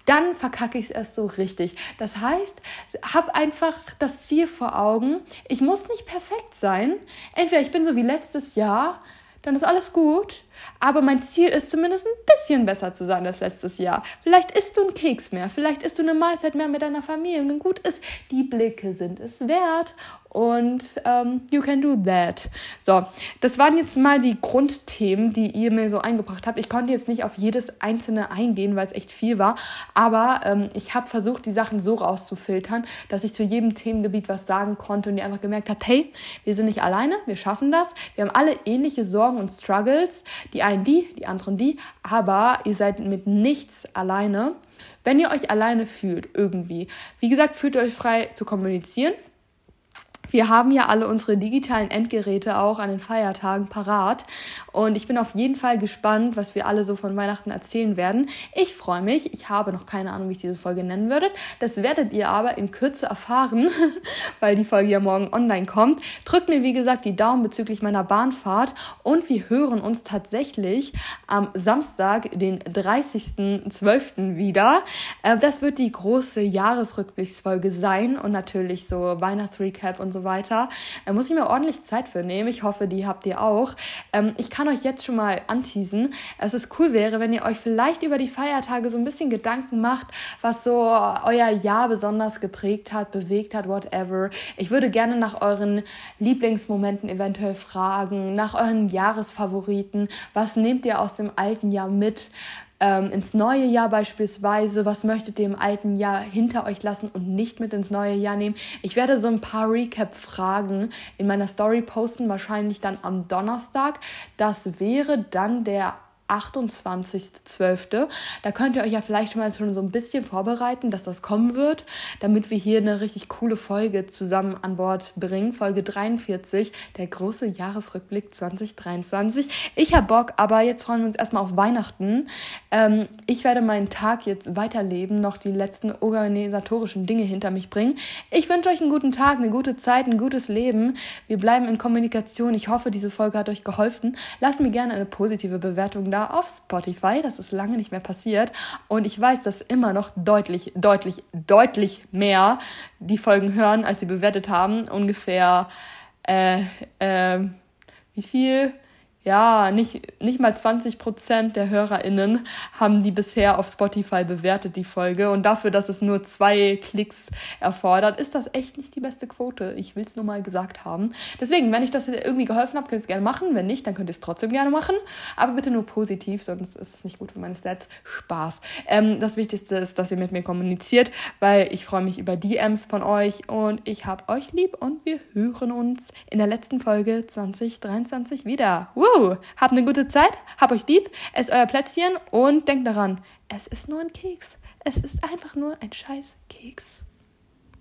dann verkacke ich es erst so richtig. Das heißt, hab einfach das Ziel vor Augen. Ich muss nicht perfekt sein. Entweder ich bin so wie letztes Jahr, dann ist alles gut. Aber mein Ziel ist zumindest ein bisschen besser zu sein als letztes Jahr. Vielleicht isst du einen Keks mehr, vielleicht isst du eine Mahlzeit mehr mit deiner Familie. Und gut ist, die Blicke sind es wert. Und ähm, you can do that. So, das waren jetzt mal die Grundthemen, die ihr mir so eingebracht habt. Ich konnte jetzt nicht auf jedes einzelne eingehen, weil es echt viel war, aber ähm, ich habe versucht, die Sachen so rauszufiltern, dass ich zu jedem Themengebiet was sagen konnte und ihr einfach gemerkt habt, hey, wir sind nicht alleine, wir schaffen das, wir haben alle ähnliche Sorgen und Struggles, die einen die, die anderen die, aber ihr seid mit nichts alleine. Wenn ihr euch alleine fühlt, irgendwie, wie gesagt, fühlt ihr euch frei zu kommunizieren Wir haben ja alle unsere digitalen Endgeräte auch an den Feiertagen parat. Und ich bin auf jeden Fall gespannt, was wir alle so von Weihnachten erzählen werden. Ich freue mich. Ich habe noch keine Ahnung, wie ich diese Folge nennen würde. Das werdet ihr aber in Kürze erfahren, weil die Folge ja morgen online kommt. Drückt mir, wie gesagt, die Daumen bezüglich meiner Bahnfahrt. Und wir hören uns tatsächlich am Samstag, den 30.12. wieder. Äh, das wird die große Jahresrückblicksfolge sein und natürlich so Weihnachtsrecap und so weiter. Da muss ich mir ordentlich Zeit für nehmen. Ich hoffe, die habt ihr auch. Ähm, ich kann euch jetzt schon mal anteasen. Es ist cool wäre, wenn ihr euch vielleicht über die Feiertage so ein bisschen Gedanken macht, was so euer Jahr besonders geprägt hat, bewegt hat, whatever. Ich würde gerne nach euren Lieblingsmomenten eventuell fragen, nach euren Jahresfavoriten. Was nehmt ihr aus dem alten Jahr mit? Ähm, ins neue Jahr beispielsweise, was möchtet ihr im alten Jahr hinter euch lassen und nicht mit ins neue Jahr nehmen. Ich werde so ein paar Recap-Fragen in meiner Story posten, wahrscheinlich dann am Donnerstag. Das wäre dann der 28.12. Da könnt ihr euch ja vielleicht mal schon so ein bisschen vorbereiten, dass das kommen wird, damit wir hier eine richtig coole Folge zusammen an Bord bringen. Folge 43, der große Jahresrückblick 2023. Ich habe Bock, aber jetzt freuen wir uns erstmal auf Weihnachten. Ähm, ich werde meinen Tag jetzt weiterleben, noch die letzten organisatorischen Dinge hinter mich bringen. Ich wünsche euch einen guten Tag, eine gute Zeit, ein gutes Leben. Wir bleiben in Kommunikation. Ich hoffe, diese Folge hat euch geholfen. Lasst mir gerne eine positive Bewertung da auf Spotify. Das ist lange nicht mehr passiert. Und ich weiß, dass immer noch deutlich, deutlich, deutlich mehr die Folgen hören, als sie bewertet haben. Ungefähr, äh, äh, wie viel? Ja, nicht, nicht mal 20 Prozent der HörerInnen haben die bisher auf Spotify bewertet, die Folge. Und dafür, dass es nur zwei Klicks erfordert, ist das echt nicht die beste Quote. Ich will es nur mal gesagt haben. Deswegen, wenn ich das irgendwie geholfen habe, könnt ihr es gerne machen. Wenn nicht, dann könnt ihr es trotzdem gerne machen. Aber bitte nur positiv, sonst ist es nicht gut für meine Stats. Spaß. Ähm, das Wichtigste ist, dass ihr mit mir kommuniziert, weil ich freue mich über DMs von euch und ich habe euch lieb und wir hören uns in der letzten Folge 2023 wieder. Woo! Habt eine gute Zeit, habt euch lieb, esst euer Plätzchen und denkt daran, es ist nur ein Keks. Es ist einfach nur ein scheiß Keks.